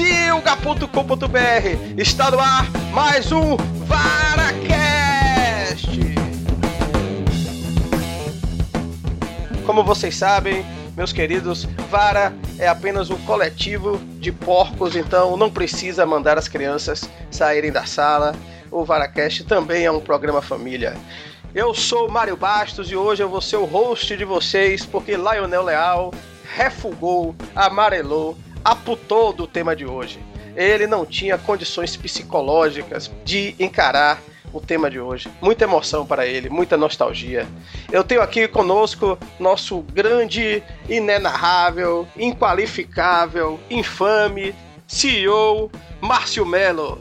Pocilga.com.br. Está no ar mais um VaraCast. Como vocês sabem, meus queridos, Vara é apenas um coletivo de porcos, então não precisa mandar as crianças saírem da sala. O VaraCast também é um programa família. Eu sou Mário Bastos e hoje eu vou ser o host de vocês porque Lionel Leal refugou, amarelou, aputou do tema de hoje. Ele não tinha condições psicológicas de encarar o tema de hoje. Muita emoção para ele, muita nostalgia. Eu tenho aqui conosco nosso grande, inenarrável, inqualificável, infame CEO Márcio Melo.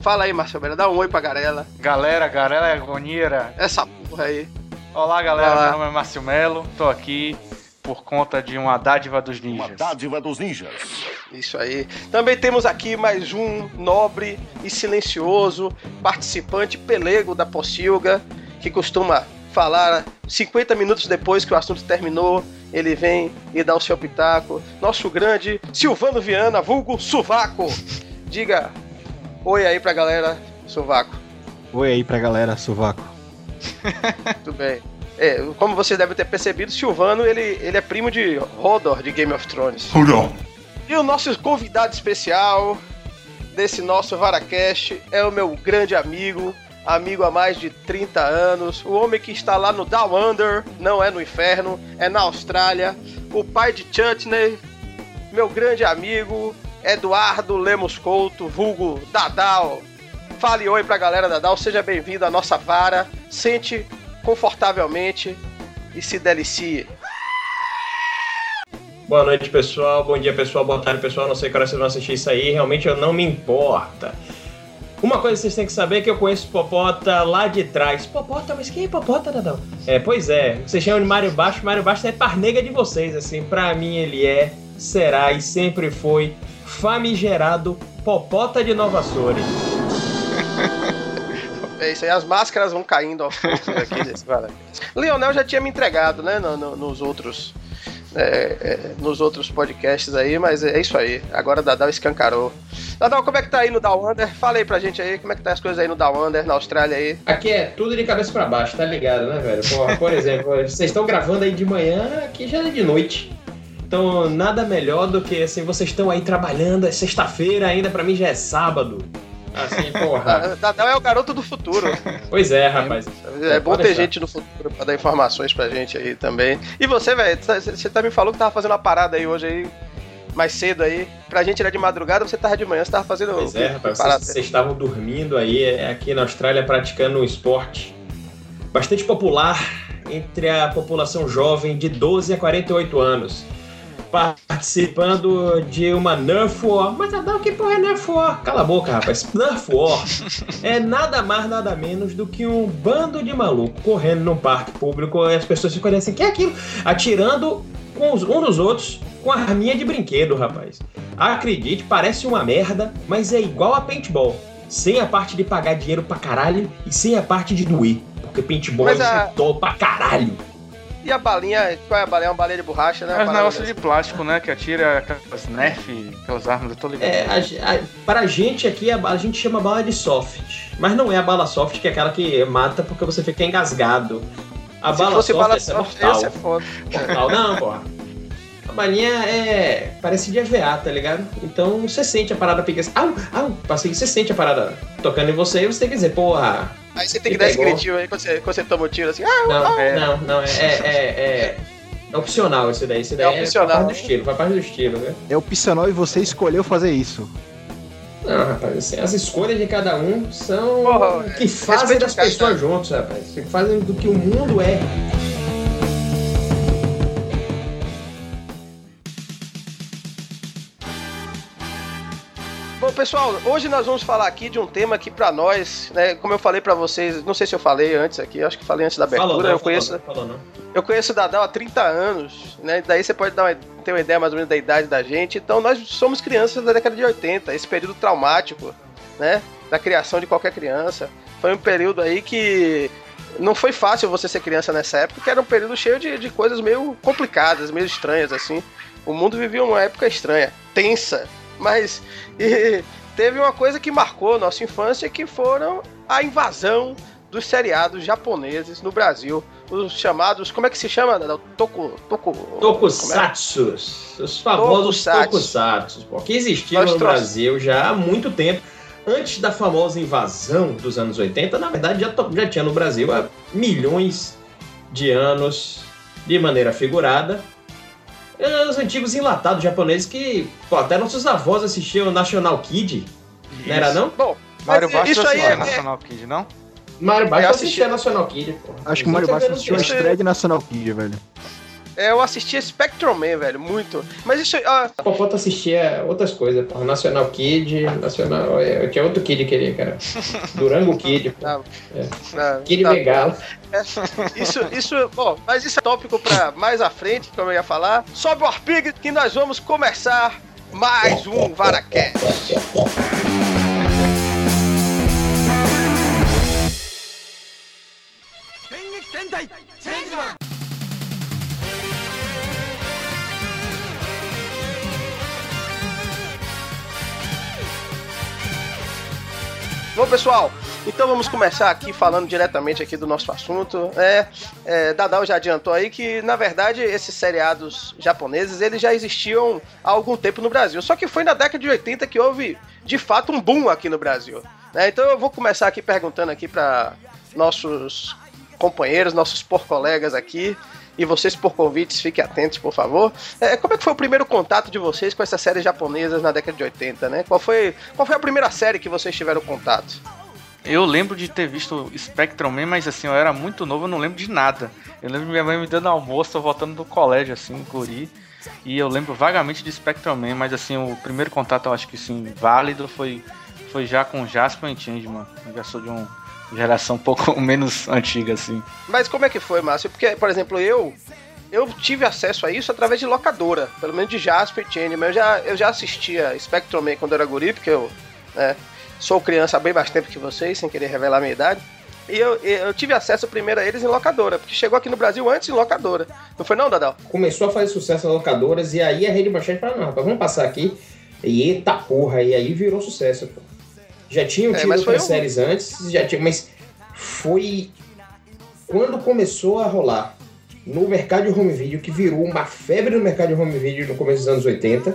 Fala aí, Marcelo Beira, dá um oi pra galera. Galera, galera é agonia. Essa porra aí. Olá, galera. Olá. Meu nome é Márcio Melo. Tô aqui por conta de uma dádiva dos ninjas. Uma dádiva dos ninjas. Isso aí. Também temos aqui mais um nobre e silencioso participante pelego da Pocilga, que costuma falar 50 minutos depois que o assunto terminou, ele vem e dá o seu pitaco. Nosso grande Silvano Viana, vulgo Suvaco. Diga Oi aí pra galera, Sovaco. Oi aí pra galera, Sovaco. Tudo bem. É, como vocês devem ter percebido, Silvano ele, ele é primo de Hodor de Game of Thrones. Hodor. E o nosso convidado especial desse nosso Varacast é o meu grande amigo, amigo há mais de 30 anos, o homem que está lá no Down Under, não é no inferno, é na Austrália, o pai de Chutney, meu grande amigo, Eduardo Lemos Couto, vulgo Dadal. Fale oi pra galera Dadal, seja bem-vindo à nossa vara. Sente confortavelmente e se delicie. Boa noite, pessoal. Bom dia, pessoal. Boa tarde, pessoal. Não sei que hora vocês vão assistir isso aí. Realmente eu não me importa. Uma coisa que vocês têm que saber é que eu conheço Popota lá de trás. Popota? Mas quem é Popota, Dadão? É, pois é. Vocês chamam de Mário Baixo. Mário Baixo é parnega de vocês, assim. Pra mim ele é, será e sempre foi famigerado Popota de Nova Sores. É isso aí, as máscaras vão caindo aos poucos aqui desse Leonel já tinha me entregado, né, no, no, nos outros. É, é, nos outros podcasts aí, mas é isso aí. Agora Dadal escancarou. Dadal, como é que tá aí no Down Under? Fala aí pra gente aí, como é que tá as coisas aí no Down Under, na Austrália aí? Aqui é tudo de cabeça para baixo, tá ligado, né, velho? Por, por exemplo, vocês estão gravando aí de manhã, aqui já é de noite. Então, nada melhor do que assim, vocês estão aí trabalhando, é sexta-feira, ainda para mim já é sábado. Assim, porra. Dadão é o garoto do futuro. Pois é, rapaz. É, é bom ter gente no futuro pra dar informações pra gente aí também. E você, velho, você tá me falou que tava fazendo uma parada aí hoje aí, mais cedo aí. Pra gente era de madrugada, você tava de manhã, você tava fazendo. Pois é, rapaz, vocês, vocês estavam dormindo aí, é, aqui na Austrália, praticando um esporte bastante popular entre a população jovem de 12 a 48 anos participando de uma Nerf War. Mas Adão, que porra é Nerf War? Cala a boca, rapaz. Nerf War é nada mais, nada menos do que um bando de maluco correndo num parque público e as pessoas ficam olhando assim, que é aquilo? Atirando uns, um nos outros com arminha de brinquedo, rapaz. Acredite, parece uma merda, mas é igual a paintball. Sem a parte de pagar dinheiro pra caralho e sem a parte de doer. Porque paintball mas é a... pra caralho. E a balinha, qual é a balinha? É uma balinha de borracha, né? É um negócio de plástico, né? Que atira aquelas Nerf, aquelas armas, eu tô ligado. É, a, a, pra gente aqui, a, a, gente chama bala de soft. Mas não é a bala soft, que é aquela que mata porque você fica engasgado. A Se bala fosse soft, bala soft, é essa é foda. Mortal. Não, porra. A balinha é. parece de EVA, tá ligado? Então você sente a parada pequena. Au, au, passei, você sente a parada tocando em você e você tem que dizer, porra Aí você tem que dar esse gritinho aí quando você, quando você toma o um tiro assim. Ah, não, ah, é, não, não, é, é, é, é opcional esse daí. Esse daí é, é opcional. É parte do estilo, faz parte do estilo, né? É opcional e você escolheu fazer isso. Não, rapaz, assim, as escolhas de cada um são Porra, o que fazem das pessoas juntos, rapaz. Que fazem do que o mundo é. Pessoal, hoje nós vamos falar aqui de um tema que para nós, né, como eu falei para vocês, não sei se eu falei antes aqui, acho que falei antes da abertura, falou, não, eu conheço, falou, falou, eu conheço o Dadal há 30 anos, né? Daí você pode dar uma, ter uma ideia mais ou menos da idade da gente. Então nós somos crianças da década de 80, esse período traumático, né, da criação de qualquer criança. Foi um período aí que não foi fácil você ser criança nessa época, porque era um período cheio de, de coisas meio complicadas, meio estranhas assim. O mundo vivia uma época estranha, tensa, Mas e, teve uma coisa que marcou nossa infância que foram a invasão dos seriados japoneses no Brasil. Os chamados, como é que se chama? Toku, toku, tokusatsus. É? Os famosos tokusatsus, porque existiam no Brasil já há muito tempo. Antes da famosa invasão dos anos 80, na verdade já, já tinha no Brasil há milhões de anos, de maneira figurada, os antigos enlatados japoneses que pô, até nossos avós assistiam National Kid, isso. não era não? Bom, Mário Bastos isso aí é National Kid, não? Mário Bastos assistia National Kid, pô. Acho que o Mário Bastos assistiu a estreia de National Kid, velho. É, eu assistia Spectrum Man, velho, muito. Mas isso. Ah... A Popota assistia outras coisas, pô. National Kid, Nacional. É, eu tinha outro Kid que queria, cara. Durango Kid, pô. Ah, é. ah, Kid tá Megalo. É, isso, isso, bom, mas isso é tópico pra mais à frente, como eu ia falar. Sobe o Arpig que nós vamos começar mais um Varacast. Bom, pessoal, então vamos começar aqui falando diretamente aqui do nosso assunto. É, é, Dadal já adiantou aí que, na verdade, esses seriados japoneses, eles já existiam há algum tempo no Brasil. Só que foi na década de 80 que houve, de fato, um boom aqui no Brasil. É, então eu vou começar aqui perguntando aqui para nossos companheiros, nossos por colegas aqui, e vocês por convites, fiquem atentos, por favor. É, como é que foi o primeiro contato de vocês com essas séries japonesas na década de 80, né? Qual foi, qual foi a primeira série que vocês tiveram contato? Eu lembro de ter visto Spectrum Man, mas assim, eu era muito novo, eu não lembro de nada. Eu lembro de minha mãe me dando almoço, voltando do colégio, assim, guri. E eu lembro vagamente de Spectrum Man, mas assim, o primeiro contato eu acho que sim, válido foi, foi já com Jasper e Changeman. Sou de um geração um pouco menos antiga, assim. Mas como é que foi, Márcio? Porque, por exemplo, eu eu tive acesso a isso através de locadora, pelo menos de Jasper e Changeman. Eu já, eu já assistia Spectrum Man quando eu era guri, porque eu né, sou criança há bem mais tempo que vocês, sem querer revelar a minha idade. E eu, eu tive acesso primeiro a eles em locadora, porque chegou aqui no Brasil antes em locadora. Não foi não, Dadal? Começou a fazer sucesso em locadoras e aí a Rede Manchete falou, não, rapaz, vamos passar aqui. E eita porra, e aí virou sucesso, pô. Já tinham tido é, outras um... séries antes, já tinha, mas foi quando começou a rolar no mercado de home video, que virou uma febre no mercado de home video no começo dos anos 80,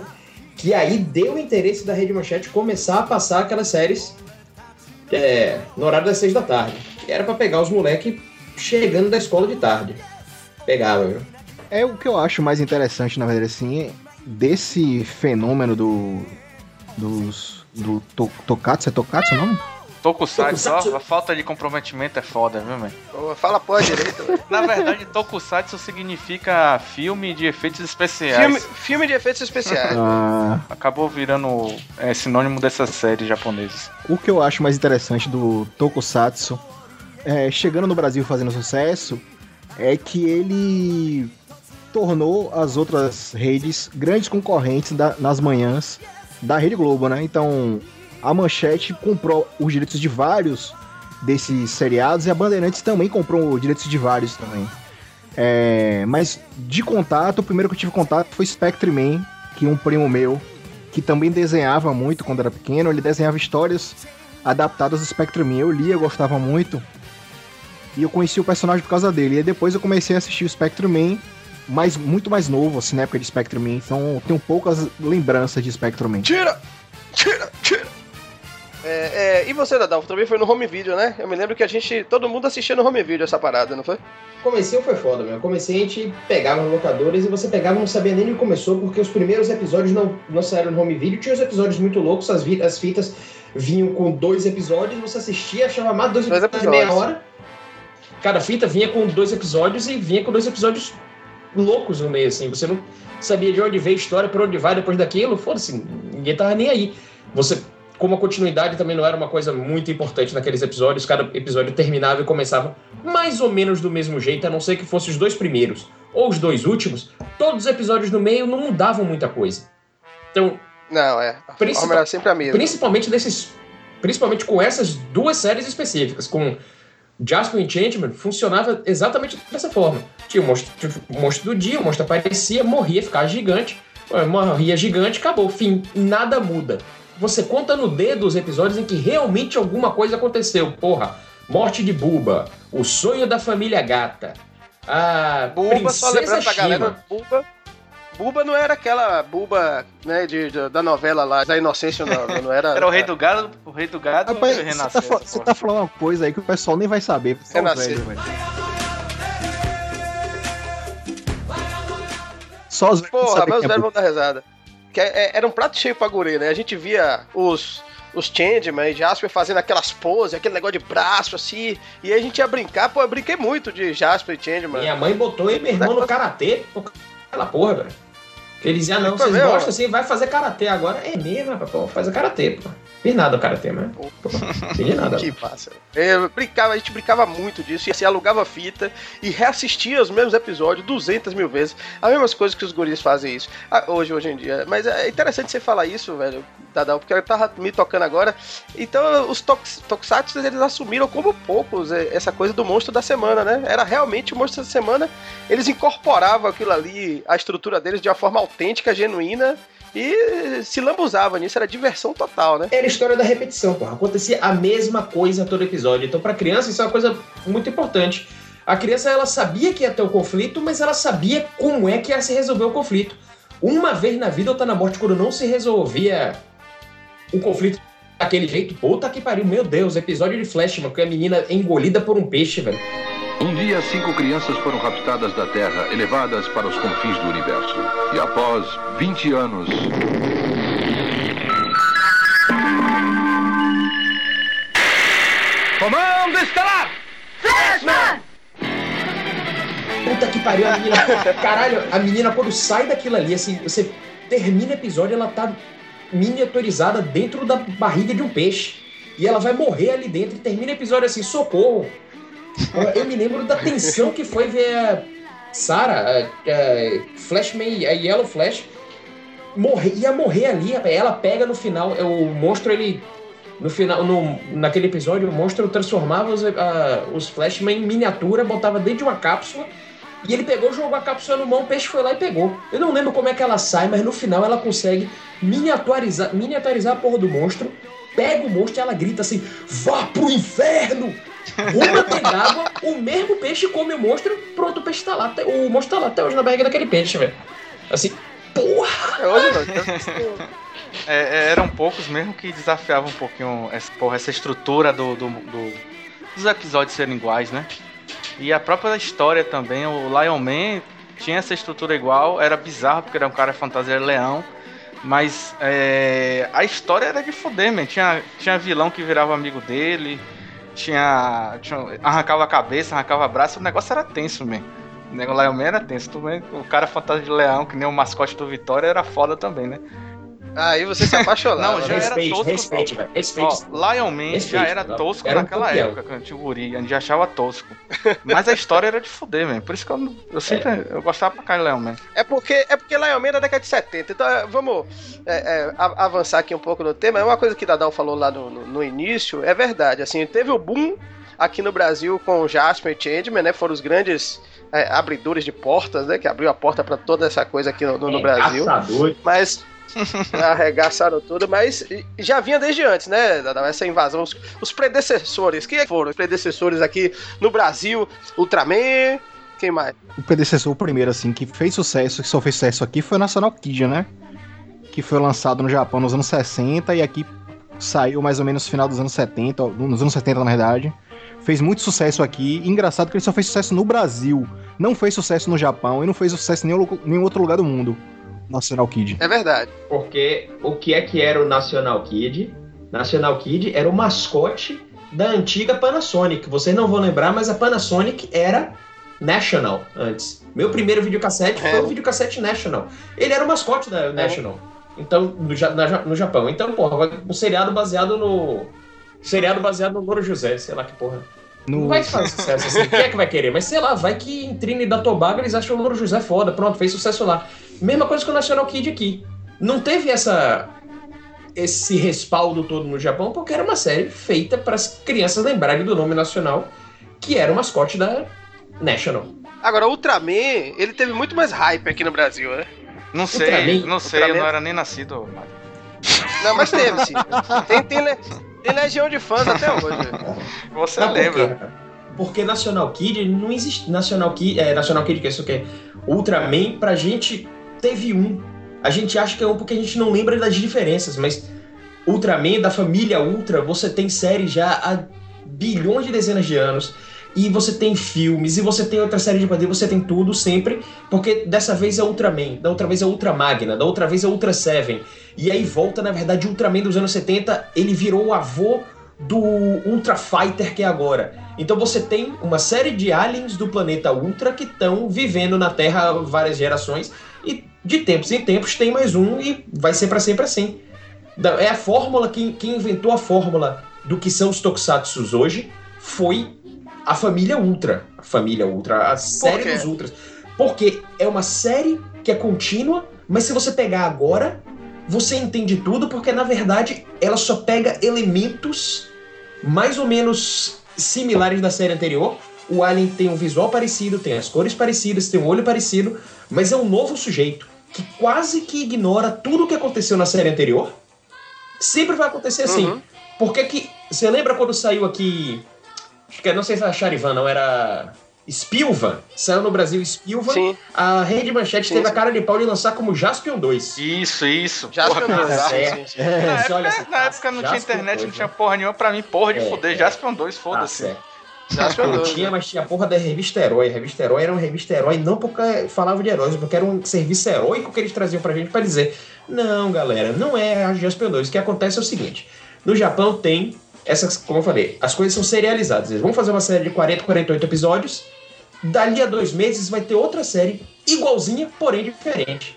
que aí deu o interesse da Rede Manchete começar a passar aquelas séries é, no horário das seis da tarde. Que era para pegar os moleques chegando da escola de tarde. Pegava, viu? É o que eu acho mais interessante, na verdade, assim, desse fenômeno do. dos do to, Tokatsu, é Tokatsu o nome? Tokusatsu, ó, a falta de comprometimento é foda, viu, velho? Fala pô direito. Na verdade, Tokusatsu significa filme de efeitos especiais. Filme, filme de efeitos especiais. Ah. Acabou virando é, sinônimo dessas séries japonesas. O que eu acho mais interessante do Tokusatsu, é, chegando no Brasil fazendo sucesso, é que ele tornou as outras redes grandes concorrentes da, nas manhãs da Rede Globo, né? Então, a Manchete comprou os direitos de vários desses seriados e a Bandeirantes também comprou os direitos de vários também. É, mas de contato, o primeiro que eu tive contato foi Spectre Man, que um primo meu, que também desenhava muito quando era pequeno, ele desenhava histórias adaptadas do Spectre Man. Eu lia, gostava muito. E eu conheci o personagem por causa dele. E depois eu comecei a assistir o Spectre Man mais, muito mais novo, assim, na época de Spectrum Man, então tenho poucas lembranças de Spectrum Man. Tira! Tira! Tira! É, é, e você, Dadal, também foi no home video, né? Eu me lembro que a gente, todo mundo assistia no home video essa parada, não foi? Comecei foi foda, meu. Comecei a gente pegava nos locadores e você pegava não sabia nem onde começou, porque os primeiros episódios não, não saíram no home video. Tinha os episódios muito loucos, as, as fitas vinham com dois episódios, você assistia, achava mais dois, dois episódios de meia hora. Cada fita vinha com dois episódios e vinha com dois episódios loucos no meio, assim. Você não sabia de onde veio a história, para onde vai depois daquilo. Foda-se, ninguém tava nem aí. Você, como a continuidade também não era uma coisa muito importante naqueles episódios, cada episódio terminava e começava mais ou menos do mesmo jeito, a não ser que fossem os dois primeiros ou os dois últimos, todos os episódios no meio não mudavam muita coisa. Então. Não, é. A principal, sempre a mesma. Principalmente desses. Principalmente com essas duas séries específicas, com Jasper Enchantment funcionava exatamente dessa forma. Tinha o monstro, o monstro do dia, o monstro aparecia, morria, ficava gigante. Uma ria gigante, acabou, fim. Nada muda. Você conta no dedo os episódios em que realmente alguma coisa aconteceu. Porra, morte de Buba, o sonho da família gata, a Buba, só lembrando pra Shima. galera, Buba. Buba não era aquela Buba, né, de, de- da novela lá, da Inocência, não. Não era. Era o rei do gado, o rei do gado Rapaz, e o você tá, você tá falando uma coisa aí que o pessoal nem vai saber. Velho. Só os velhos Porra, mas os é velhos vão dar risada. Que é- é- era um prato cheio pra guri, né? A gente via os. Os Changeman e Jasper fazendo aquelas poses, aquele negócio de braço assim, e aí a gente ia brincar, pô, eu brinquei muito de Jasper e Changeman. Minha mãe botou e meu irmão no karatê. por Aquela porra, velho. Eles diziam, não, Pô, vocês gostam assim, vai fazer karatê agora. É mesmo, rapaz, pô, faz karatê, pô. Fiz nada o karatê, mas. Pô, fiz nada. Que massa. Eu brincava, a gente brincava muito disso, e assim, alugava fita e reassistia os mesmos episódios 200 mil vezes. As mesmas coisas que os guris fazem isso. Ah, hoje, hoje em dia. Mas é interessante você falar isso, velho, Dadal, porque eu tava me tocando agora. Então, os tox, Tokusatsu, eles assumiram como poucos é, essa coisa do monstro da semana, né? Era realmente o monstro da semana. Eles incorporavam aquilo ali, a estrutura deles de uma forma autêntica, genuína. E se lambuzavam nisso, era diversão total, né? Era história da repetição, porra. Acontecia a mesma coisa todo episódio. Então, pra criança, isso é uma coisa muito importante. A criança, ela sabia que ia ter o conflito, mas ela sabia como é que ia se resolver o conflito. Uma vez na vida, o Tá na Morte, quando não se resolvia o conflito daquele jeito, puta que pariu, meu Deus, episódio de Flashman, que a menina é engolida por um peixe, velho. Um dia, cinco crianças foram raptadas da Terra e levadas para os confins do universo. E após 20 anos, Comando estelar! Puta que pariu, a menina. Caralho, a menina, quando sai daquilo ali, assim, você termina o episódio, ela tá miniaturizada dentro da barriga de um peixe. E ela vai morrer ali dentro e termina o episódio assim, socorro. Eu me lembro da tensão que foi ver a Sarah, a, Flashman, a Yellow Flash, morrer, ia morrer ali. Ela pega no final, o monstro, ele. No final, no, naquele episódio, o monstro transformava os, os Flashman em miniatura, botava dentro de uma cápsula. E ele pegou, jogou a cápsula no mão, o peixe foi lá e pegou. Eu não lembro como é que ela sai, mas no final ela consegue miniaturizar, miniaturizar a porra do monstro. Pega o monstro e ela grita assim: Vá pro inferno! Uma d'água, o mesmo peixe come o monstro, pronto, o peixe tá lá. O monstro tá lá até hoje na barriga daquele peixe, velho. Assim, porra! É hoje não. É, é, eram poucos mesmo que desafiavam um pouquinho essa, porra, essa estrutura do, do- do- dos episódios serem iguais, né? E a própria história também, o Lion Man tinha essa estrutura igual, era bizarro porque era um cara fantasia leão, mas é, a história era de foder, man. Tinha, tinha vilão que virava amigo dele, tinha, tinha- arrancava a cabeça, arrancava braço, o negócio era tenso, man. O Lion Man era tenso, vê? o cara fantasia de leão, que nem o mascote do Vitória, era foda também, né? Aí você se apaixonava. Não, né? já era respeite, tosco, respeite, velho. Respeite. Ó, Lion Man Respeite, já era tosco Era um naquela campeão. época, quando tinha o guri, a gente já achava tosco. Mas a história era de fuder, velho. Por isso que eu, não- eu sempre eu gostava pra caralho de Lion Man. É porque é porque Lion Man é da década de 70. Então é, vamos é, é, avançar aqui um pouco no tema. É uma coisa que Dadal falou lá no, no- no início, é verdade. Assim, teve o boom aqui no Brasil com o Jasper e Changeman, né? Foram os grandes é, abridores de portas, né? Que abriu a porta pra toda essa coisa aqui no, no- no É, Brasil. caçador. Mas arregaçaram tudo, mas já vinha desde antes, né? Essa invasão. Os, os predecessores. Quem foram os predecessores aqui no Brasil? Ultraman. Quem mais? O predecessor, o primeiro, assim, que fez sucesso, que só fez sucesso aqui, foi o National Kid, né? Que foi lançado no Japão nos anos 60 e aqui saiu mais ou menos no final dos anos 70, nos anos 70, na verdade. Fez muito sucesso aqui. Engraçado que ele só fez sucesso no Brasil. Não fez sucesso no Japão e não fez sucesso em nenhum, nenhum outro lugar do mundo. National Kid. É verdade. Porque o que é que era o National Kid? National Kid era o mascote da antiga Panasonic. Vocês não vão lembrar, mas a Panasonic era National antes. Meu primeiro videocassete foi É. o videocassete National. Ele era o mascote da National. Então, no, na no Japão. Então, porra, um seriado baseado no. Seriado baseado no Louro José, sei lá que porra. Não No, vai fazer sucesso assim. Quem é que vai querer? Mas sei lá, vai que em Trinidad e Tobago eles acham o Louro José foda. Pronto, fez sucesso lá. Mesma coisa que o National Kid aqui. Não teve essa esse respaldo todo no Japão porque era uma série feita para as crianças lembrarem do nome nacional, que era o mascote da National. Agora, o Ultraman, ele teve muito mais hype aqui no Brasil, né? Não sei, Ultraman- não sei, eu Ultraman- não era nem nascido. Mário. Não, mas teve, sim. Tem, tem, le- tem legião de fãs até hoje. Você por quê, lembra? cara? Porque National Kid não existe. National Kid, é, National Kid, que é isso que é Ultraman, pra gente teve um. A gente acha que é um porque a gente não lembra das diferenças, mas Ultraman, da família Ultra, você tem série já há bilhões de dezenas de anos. E você tem filmes, e você tem outra série de quadrinhos, você tem tudo sempre, porque dessa vez é Ultraman, da outra vez é Ultra Magna, da outra vez é Ultra Seven. E aí volta, na verdade, Ultraman dos anos 70, ele virou o avô do Ultra Fighter que é agora. Então você tem uma série de aliens do planeta Ultra que estão vivendo na Terra várias gerações e de tempos em tempos tem mais um e vai ser para sempre assim. É a fórmula quem, quem inventou a fórmula do que são os Tokusatsus hoje foi a família Ultra, a família Ultra, a série dos Ultras. Porque é uma série que é contínua, mas se você pegar agora, você entende tudo, porque na verdade ela só pega elementos mais ou menos similares da série anterior. O Alien tem um visual parecido, tem as cores parecidas, tem um olho parecido, mas é um novo sujeito que quase que ignora tudo o que aconteceu na série anterior. Sempre vai acontecer assim. Uhum. Porque que. Você lembra quando saiu aqui. Acho que não sei se era Charivan, não, era. Spilvan. Saiu no Brasil Spilvan. Sim. A Rede Manchete Sim, teve a cara de pau de lançar como Jaspion 2. Isso, isso. Jaspion bizarro. 2, é. sim. Na época, assim, na época não tinha Jaspion internet, 2, não tinha né? porra nenhuma. Pra mim, porra de É, fuder. é. Jaspion 2, Tá foda-se. certo. Não 2. tinha, mas tinha a porra da revista Herói. A revista Herói era uma revista Herói não porque falava de heróis, porque era um serviço heróico que eles traziam pra gente pra dizer: não, galera, não é a Jaspion 2. O que acontece é o seguinte: no Japão tem essas, como eu falei, as coisas são serializadas. Eles vão fazer uma série de 40, 48 episódios. Dali a dois meses vai ter outra série igualzinha, porém diferente.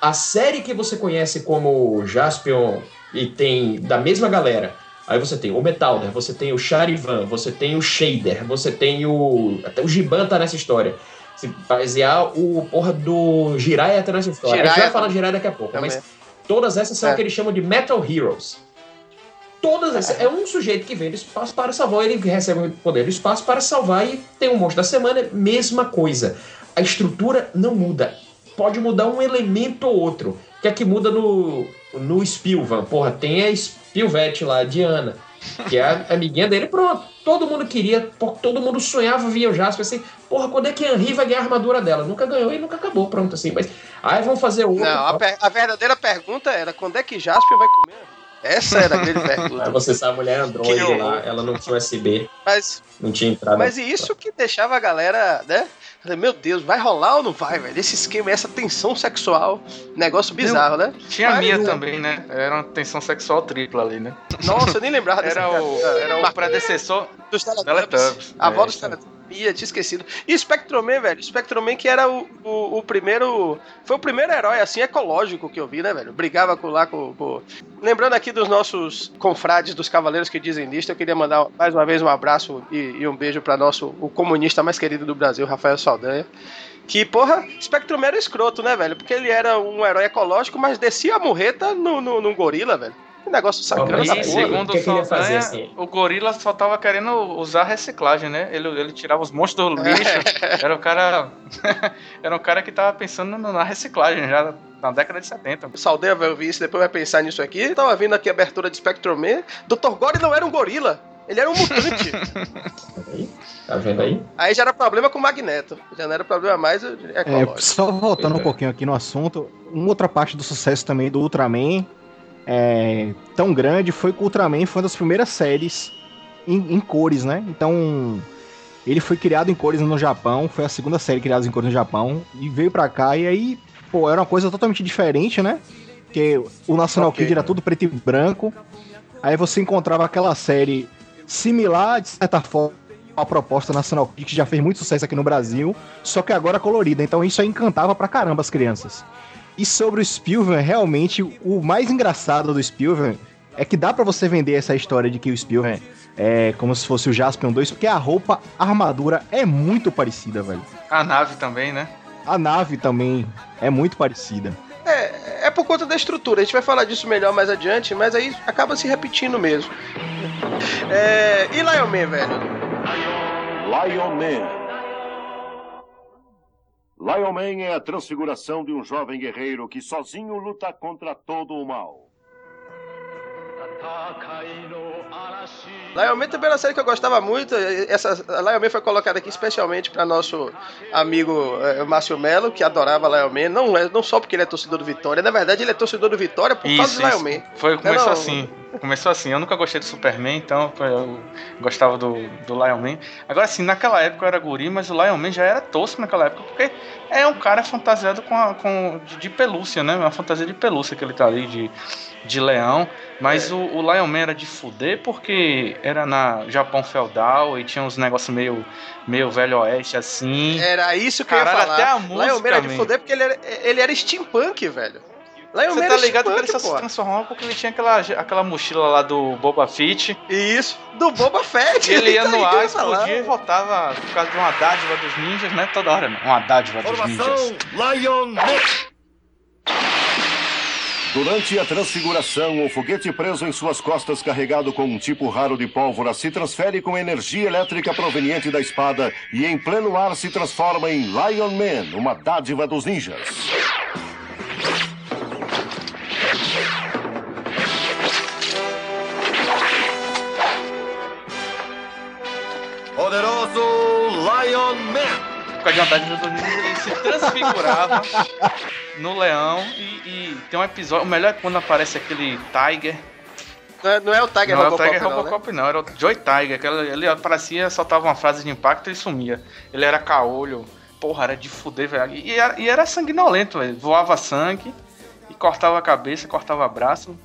A série que você conhece como Jaspion e tem da mesma galera. Aí você tem o Metalder, você tem o Charivan, você tem o Shader, você tem o. Até o Giban tá nessa história. Se basear o porra do Jiraiya tá nessa história. a gente Jiraiya vai falar de Jiraiya daqui a pouco, Também. mas todas essas são É. o que eles chamam de Metal Heroes. Todas essas. É um sujeito que vem do espaço para salvar, ele recebe o poder do espaço para salvar e tem um monstro da semana, mesma coisa. A estrutura não muda. Pode mudar um elemento ou outro. O que é que muda no, no Spilvan? Porra, tem a Spilvete lá, a Diana, que é a amiguinha dele, pronto. Todo mundo queria, todo mundo sonhava via o Jasper assim, porra, quando é que a Henry vai ganhar a armadura dela? Nunca ganhou e nunca acabou, pronto, assim. Mas aí vão fazer outro. Não, a, a verdadeira pergunta era quando é que Jaspion vai comer? Essa era a grande Aí pergunta. você sabe, a mulher Android Que horror. lá, ela não tinha USB, Mas, não tinha entrada. mas e isso que deixava a galera, né? Meu Deus, vai rolar ou não vai, velho? Esse esquema, essa tensão sexual, negócio bizarro, né? Tinha a Mas Mia o- também, né? Era uma tensão sexual tripla ali, né? Nossa, eu nem lembrava dessa Era o, era o predecessor dos Teletubbies. Teletubbies. A avó É, dos isso Teletubbies. Tinha esquecido. E Spectroman, velho. Spectroman que era o, o, o primeiro. Foi o primeiro herói, assim, ecológico que eu vi, né, velho? Brigava com, lá com, com- Lembrando aqui dos nossos confrades dos Cavaleiros que dizem lista, eu queria mandar mais uma vez um abraço e, e um beijo pra nosso o comunista mais querido do Brasil, Rafael Saldanha. Que, porra, Spectrum era escroto, né, velho? Porque ele era um herói ecológico, mas descia a murreta no, no, no gorila, velho. Que negócio sacana Mas essa E segundo o que o que ele ia fazer, Saldanha, assim? o gorila só tava querendo usar reciclagem, né? Ele, ele tirava os monstros do lixo. Era o cara. era um cara que tava pensando na reciclagem já na década de 70. O Saldanha vai ouvir isso, depois vai pensar nisso aqui. Tava vindo aqui a abertura de Spectrum Man. Dr. Gore não era um gorila. Ele era um mutante. Aí, tá vendo aí? Aí já era problema com o Magneto. Já não era problema mais É, ecológico. só voltando um é. pouquinho aqui no assunto, uma outra parte do sucesso também do Ultraman é, tão grande foi que o Ultraman foi uma das primeiras séries em, em cores, né? Então, ele foi criado em cores no Japão, foi a segunda série criada em cores no Japão, e veio pra cá, e aí, pô, era uma coisa totalmente diferente, né? Porque o National Ok. Kid era tudo preto e branco, aí você encontrava aquela série similar, de certa forma, a proposta National Kid, que já fez muito sucesso aqui no Brasil, só que agora colorida. Então isso aí encantava pra caramba as crianças. E sobre o Spielberg, realmente, o mais engraçado do Spielberg é que dá pra você vender essa história de que o Spielberg é como se fosse o Jaspion 2, porque a roupa, a armadura é muito parecida, velho. A nave também, né? A nave também é muito parecida. É, é por conta da estrutura. A gente vai falar disso melhor mais adiante, mas aí acaba se repetindo mesmo. É, e Lion Man, velho? Lion Man. Lion Man é a transfiguração de um jovem guerreiro que sozinho luta contra todo o mal. Lion Man também era uma série que eu gostava muito. Essa Lion Man foi colocada aqui especialmente para nosso amigo eh, Márcio Melo, que adorava Lion Man. Não, é- não só porque ele é torcedor do Vitória, na verdade ele é torcedor do Vitória por causa Isso, do Lion. Man. Foi, começou Não, assim. Começou assim. Eu nunca gostei do Superman, então eu gostava do, do Lion Man. Agora, assim, naquela época eu era guri, mas o Lion Man já era tosco naquela época, porque é um cara fantasiado com, a- com de, pelúcia, né? Uma fantasia de pelúcia que ele tá ali, de, de leão. Mas É. o, o Lion Man era de fuder porque era na Japão feudal e tinha uns negócios meio, meio velho oeste, assim. Era isso que Caralho, eu ia falar. até a Lion música, Man era de man. foder porque ele era, ele era steampunk, velho. Lion Man Você tá ligado que ele só se transformava porque ele tinha aquela, aquela mochila lá do Boba Fett. Isso, do Boba Fett. Ele ia tá no ar, falar. explodia e voltava por causa de uma dádiva dos ninjas, né? Toda hora, né? Uma dádiva dos ninjas. Lion Man! Durante a transfiguração, o foguete preso em suas costas, carregado com um tipo raro de pólvora, se transfere com energia elétrica proveniente da espada e, em pleno ar, se transforma em Lion Man, uma dádiva dos ninjas. Lion Man! Por causa de uma dádiva dos ninjas, ele se transfigurava no leão. E, e tem um episódio. O melhor é quando aparece aquele Tiger. Não é, não é o Tiger não é o Robocop, Tiger não, né? Robocop, não, era o Joy Tiger. Que ele, ele aparecia, soltava uma frase de impacto e sumia. Ele era caolho. Porra, era de fuder, velho. E, era- e era sanguinolento, velho. Voava sangue. E cortava a cabeça, cortava braço.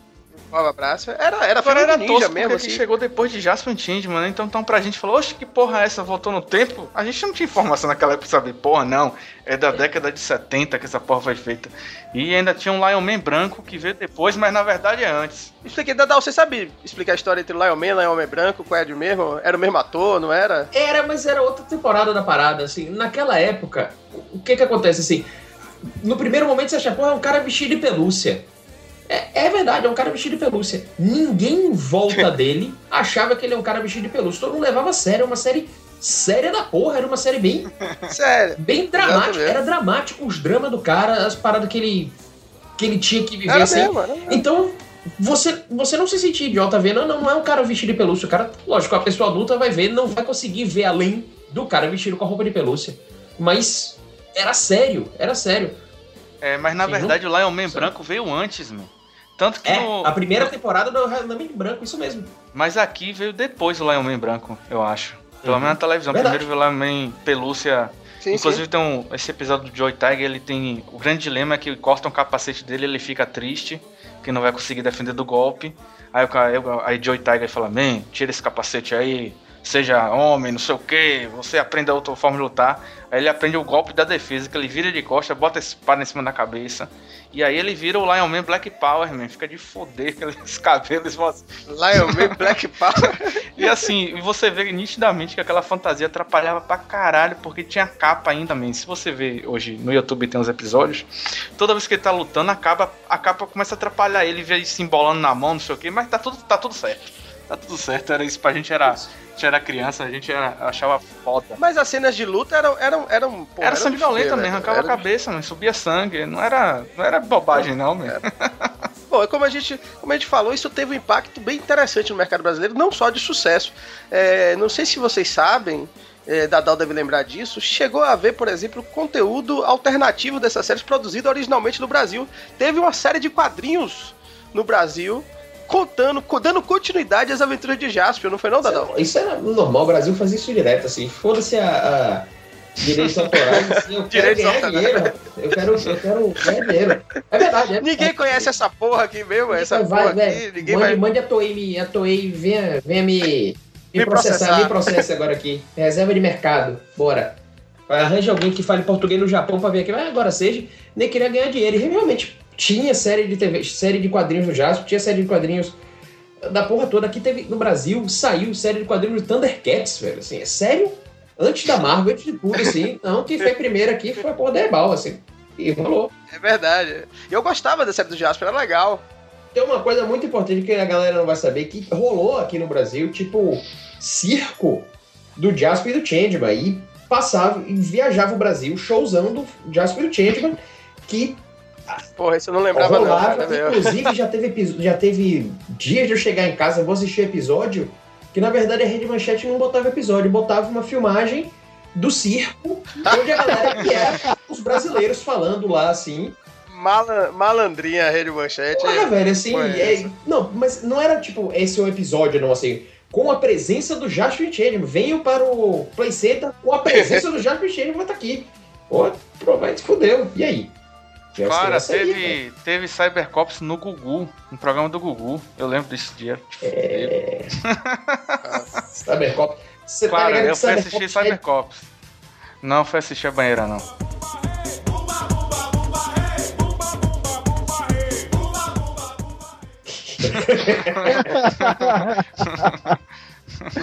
Um abraço. Era, era Agora filme era ninja tosco mesmo, porque que assim. chegou depois de Jasper Changeman, né? Então, então pra gente falou, oxe, que porra é essa? Voltou no tempo? A gente não tinha informação naquela época pra saber, porra, não. É da década de 70 que essa porra foi feita. E ainda tinha um Lion Man branco que veio depois, mas na verdade é antes. Expliquei, Dadal, você sabe explicar a história entre Lion Man e Lion Man Branco? Qual é de mesmo? Era o mesmo ator, não era? Era, mas era outra temporada da parada, assim. Naquela época, o que que acontece, assim? No primeiro momento você acha, pô, é um cara vestido de pelúcia. É, é verdade, é um cara vestido de pelúcia. Ninguém em volta dele achava que ele é um cara vestido de pelúcia. Todo mundo levava a sério, é uma série séria da porra, era uma série bem, Sério. bem dramática. Era dramático os dramas do cara, as paradas que ele, que ele tinha que viver, Era assim. mesmo, era mesmo. Então, você, você não se sentir idiota vendo, não, não é um cara vestido de pelúcia. O cara, lógico, a pessoa adulta vai ver, não vai conseguir ver além do cara vestido com a roupa de pelúcia. Mas era sério, era sério. É, mas na Sim, verdade o Lion Man branco veio antes, mano. Tanto que É, no- a primeira temporada do Realmente Branco, isso mesmo. Mas aqui veio depois o Lion Man branco, eu acho. Pelo Uhum. menos na televisão. Verdade. Primeiro veio o Lion Man pelúcia Sim, Inclusive sim. tem um, esse episódio do Joy Tiger, ele tem. O grande dilema é que cortam o capacete dele ele fica triste, que não vai conseguir defender do golpe. Aí o eu- aí Joy Tiger fala, man, tira esse capacete aí, seja homem, não sei o que, você aprenda outra forma de lutar. Aí ele aprende o golpe da defesa, que ele vira de costa, bota a espada em cima da cabeça. E aí ele vira o Lion Man Black Power, man. Fica de foder aqueles cabelos. Lion Man Black Power. E assim, você vê nitidamente que aquela fantasia atrapalhava pra caralho, porque tinha capa ainda, man. Se você vê hoje no YouTube tem uns episódios, toda vez que ele tá lutando, a capa, a capa começa a atrapalhar ele, vê ele se embolando na mão, não sei o que, mas tá tudo, tá tudo certo. Tá tudo certo, era isso pra gente, era, a gente era criança, a gente era, achava foda. Mas as cenas de luta eram. eram, eram pô, era eram sanguinolenta de fuder, mesmo, arrancava Era- a cabeça, man, subia sangue, não era, não era bobagem não, man. Bom, é como a gente, como a gente falou, isso teve um impacto bem interessante no mercado brasileiro, não só de sucesso. É, não sei se vocês sabem, é, Dadal deve lembrar disso, chegou a haver, por exemplo, conteúdo alternativo dessas séries produzido originalmente no Brasil. Teve uma série de quadrinhos no Brasil contando, co- dando continuidade às aventuras de Jasper, não foi não, Dadal? Isso era normal, o Brasil fazia isso direto, assim. Foda-se a, a direitos autorais, assim, eu quero Direitos ganhar autorais. dinheiro. Eu quero, eu quero ganhar dinheiro. É verdade, é Ninguém é- conhece essa porra aqui mesmo, essa vai, porra vai, aqui, ninguém mande, vai... mande a Toei, me, a Toei venha, venha me, me, Me processar, processar. me processa agora aqui. Reserva de mercado, bora. Arranja alguém que fale português no Japão pra vir aqui, vai agora seja, nem queria ganhar dinheiro. E realmente tinha série de TV, série de quadrinhos do Jasper, tinha série de quadrinhos da porra toda. Aqui teve, no Brasil, saiu série de quadrinhos do Thundercats, velho, assim, é sério? Antes da Marvel, antes de tudo, assim, não, quem foi primeiro aqui foi a porra da Ebal, assim, e rolou. É verdade. Eu gostava da série do Jasper, era legal. Tem uma coisa muito importante que a galera não vai saber, que rolou aqui no Brasil, tipo, circo do Jasper e do Changeman. E passava e viajava o Brasil, showzão do Jasper e o Changeman, que Porra, isso eu não lembrava não, rolava. cara, meu. Inclusive, já teve, já teve dias de eu chegar em casa, vou assistir episódio, que na verdade a Rede Manchete não botava episódio, botava uma filmagem do circo, onde a galera que era os brasileiros falando lá, assim. Mala- malandrinha, a Rede Manchete. Porra, velho, assim. É- não, mas não era tipo, esse é um episódio, não, assim. Com a presença do Jasper Changeman. Venham para o Play Center com a presença do Jasper Changeman, vai estar aqui. Pô, pô, vai se fudeu. E aí? Tinha Cara, crianças aí, teve, teve Cybercops no Gugu, no programa do Gugu. Eu lembro desse dia. É. Cybercop. Você tá Cara, ligado eu que fui Cybercop assistir é- Cybercops. Não fui assistir a banheira, não.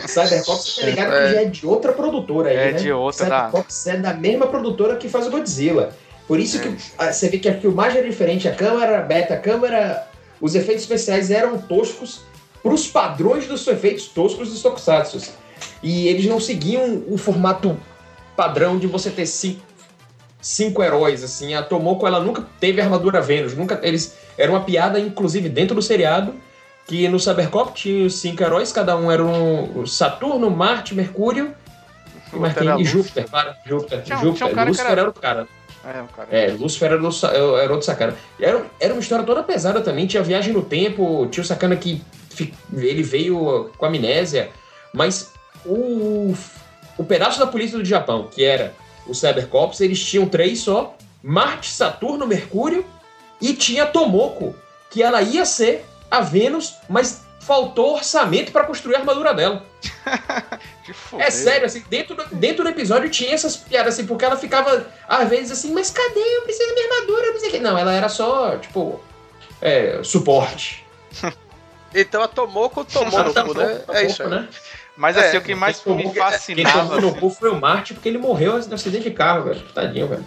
Cybercops, tá ligado É. que já é de outra produtora aí, É né? de outra, da- Cybercops é da mesma produtora que faz o Godzilla. Por isso que ah, você vê que a filmagem é diferente, a câmera beta, a câmera... Os efeitos especiais eram toscos pros padrões dos efeitos toscos dos Tokusatsu. E eles não seguiam o formato padrão de você ter cinco, cinco heróis, assim. A Tomoko, ela nunca teve armadura Vênus, nunca... Eles... Era uma piada, inclusive, dentro do seriado, que no Cybercop tinha os cinco heróis, cada um era um Saturno, Marte, Mercúrio Era tem Lúcifer. Júpiter, para, Júpiter. Tinha Júpiter. tinha um cara Lúcifer era- era outro cara. É, o. É, Lúcifer era, do, era outro sacana. Era, era uma história toda pesada também. Tinha viagem no tempo, tinha o sacana que ele veio com amnésia. Mas o, o pedaço da polícia do Japão, que era o Cybercops, eles tinham três só: Marte, Saturno, Mercúrio e tinha Tomoko, que ela ia ser a Vênus, mas faltou orçamento para construir a armadura dela. Que foda. É sério, assim, dentro do, dentro do episódio tinha essas piadas, assim, porque ela ficava, às vezes, assim, mas cadê? Eu preciso da minha armadura, não sei o quê. Não, ela era só, tipo, é, suporte. Então a Tomoko tomou no cu, né? É isso aí. né? Mas É, assim, o que mais me tomou- Quem fascinava. tomou no cu foi o Marte, porque ele morreu no acidente de carro, velho. Tadinho, velho.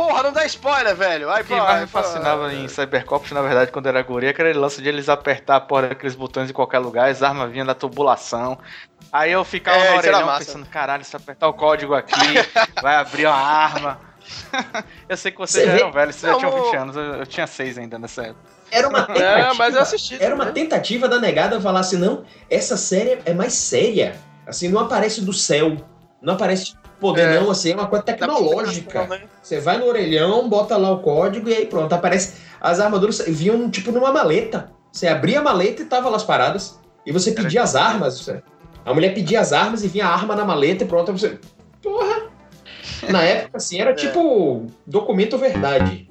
Porra, não dá spoiler, velho. Ai, O que pô, mais ai, me pô. fascinava em Cybercops, na verdade, quando era guri, aquele lance de eles apertar a porra daqueles botões em qualquer lugar, as armas vinham da tubulação. Aí eu ficava É, era orelhão pensando, caralho, se apertar o código aqui, vai abrir uma arma. eu sei que vocês Você já eram velhos, vocês já tinham 20 o- anos, eu, eu tinha 6 ainda nessa época. Era uma tentativa. É, mas eu assisti. Era uma tentativa da negada falar assim, não, essa série é mais séria. Assim, não aparece do céu. Não aparece poder, É. não, assim, é uma coisa tecnológica. né? Você vai no orelhão, bota lá o código e aí pronto. Aparece. As armaduras vinham tipo numa maleta. Você abria a maleta e tava lá as paradas. E você pedia as armas. você- A mulher pedia as armas e vinha a arma na maleta e pronto. Você. Porra! Na época, assim, era tipo documento verdade.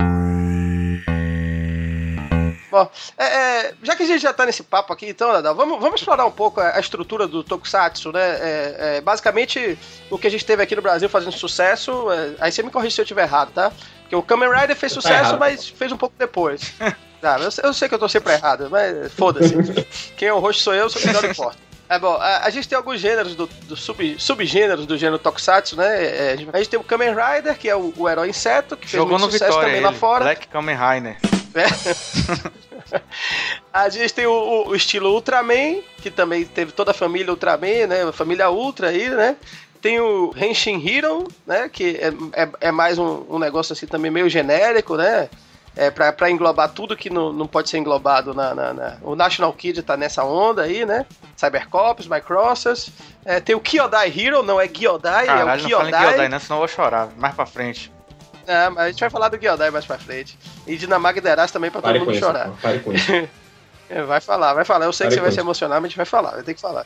É, é, já que a gente já tá nesse papo aqui, então, Nadal, vamos, vamos explorar um pouco a, a estrutura do Tokusatsu, né? É, é, basicamente, o que a gente teve aqui no Brasil fazendo sucesso, é, aí você me corrige se eu estiver errado, tá? Porque o Kamen Rider fez Tá sucesso, errado. mas fez um pouco depois. Tá, eu, sei- eu sei que eu tô sempre errado, mas foda-se. Quem é o rosto sou eu, sou que não importa. É bom, a, a gente tem alguns gêneros do, do sub, subgêneros do gênero Tokusatsu, né? É, a gente- tem o Kamen Rider, que é o, o herói inseto, que fez Jogou muito no sucesso Vitória também ele, lá fora. Black Kamen Rider. A gente tem o, o- o estilo Ultraman, que também teve toda a família Ultraman, né? A família Ultra aí, né? Tem o Henshin Hero, né? Que é, é, é mais um, um negócio assim também meio genérico, né? É pra, pra englobar tudo que não, não pode ser englobado na, na- na- O National Kid tá nessa onda aí, né? Cybercops, Microcers. É, tem o Kyodai Hero, não é Gyodai, é o não fala em Kyodai. Gyodai, né? Senão eu vou chorar. Mais pra frente. É, mas a gente vai falar do Gyodai mais pra frente. E de Namagderas também pra todo Pare com mundo isso. chorar. Pare com isso. É, Vai falar, vai falar. Eu sei que Pare você vai com se isso. emocionar, mas a gente vai falar, vai ter que falar.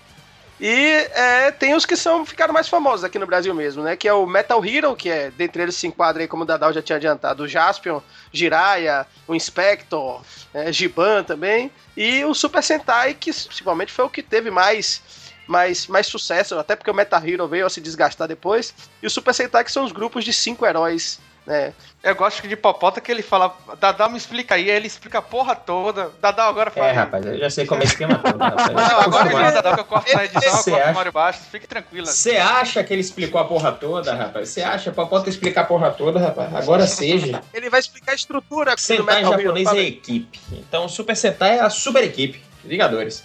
E é, tem os que são ficaram mais famosos aqui no Brasil mesmo, né? Que é o Metal Hero, que é, dentre eles se enquadra aí, como o Dadal já tinha adiantado, o Jaspion, Jiraiya, o Inspector, é, Giban também. E o Super Sentai, que principalmente foi o que teve mais, mais, mais sucesso, até porque o Metal Hero veio a se desgastar depois. E o Super Sentai, que são os grupos de cinco heróis, né? Eu gosto que de Popota que ele fala, Dadal me explica aí, aí ele explica a porra toda. Dadal agora fala. É, rapaz, eu já sei como é esse esquema todo, rapaz. Não, agora é Dadal que eu corto na edição, eu Você corto acha? Mário Baixo, fique tranquila. Você acha que ele explicou a porra toda, rapaz? Você acha? Popota explicar a porra toda, rapaz? Agora seja. Ele vai explicar a estrutura Sentai Hero. japonês é equipe. Então, Super Sentai é a super equipe. Vingadores.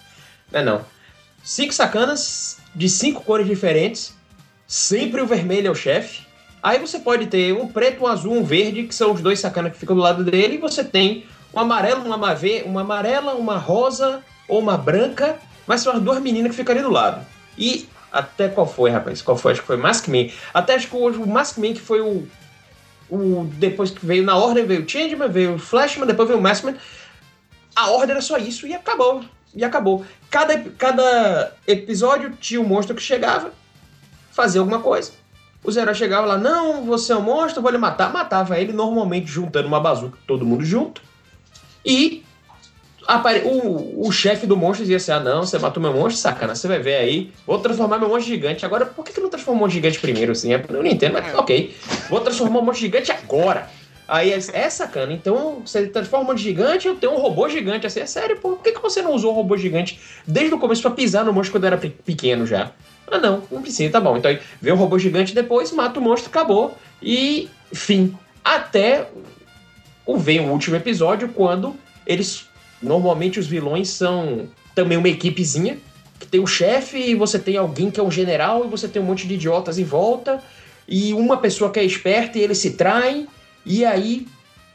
Não é não. Cinco sacanas de cinco cores diferentes. sempre o vermelho é o chefe. Aí você pode ter um preto, um azul, um verde, que são os dois sacanas que ficam do lado dele, e você tem um amarelo, uma, mave, uma amarela, uma rosa ou uma branca, mas são as duas meninas que ficam ali do lado. E até qual foi, rapaz? Qual foi? Acho que foi Maskman. Até acho que o Maskman que foi o, o. Depois que veio na ordem, veio o Changeman, veio o Flashman, depois veio o Maskman. A ordem era só isso e acabou. E acabou. Cada, cada episódio tinha um monstro que chegava, fazia alguma coisa. Os heróis chegavam lá, não, você é um monstro, vou lhe matar. Matava ele normalmente juntando uma bazuca, todo mundo junto. E apare... o, o chefe do monstro dizia assim: Ah, não, você matou meu monstro, sacana, você vai ver aí. Vou transformar meu monstro gigante. Agora, por que, que não transformou o monstro gigante primeiro? Assim? Eu não entendo, mas ok. Vou transformar o monstro gigante agora. Aí é, é sacana. Então, você transforma um monstro gigante, eu tenho um robô gigante. Assim, é sério, pô, por que, que você não usou o robô gigante desde o começo pra pisar no monstro quando era pequeno já? Ah, não, não precisa, tá bom. Então vem o robô gigante depois, mata o monstro, acabou. E fim. Até o vem o último episódio, quando eles. Normalmente os vilões são também uma equipezinha. Que tem o chefe e você tem alguém que é um general e você tem um monte de idiotas em volta. E uma pessoa que é esperta e eles se traem. E aí,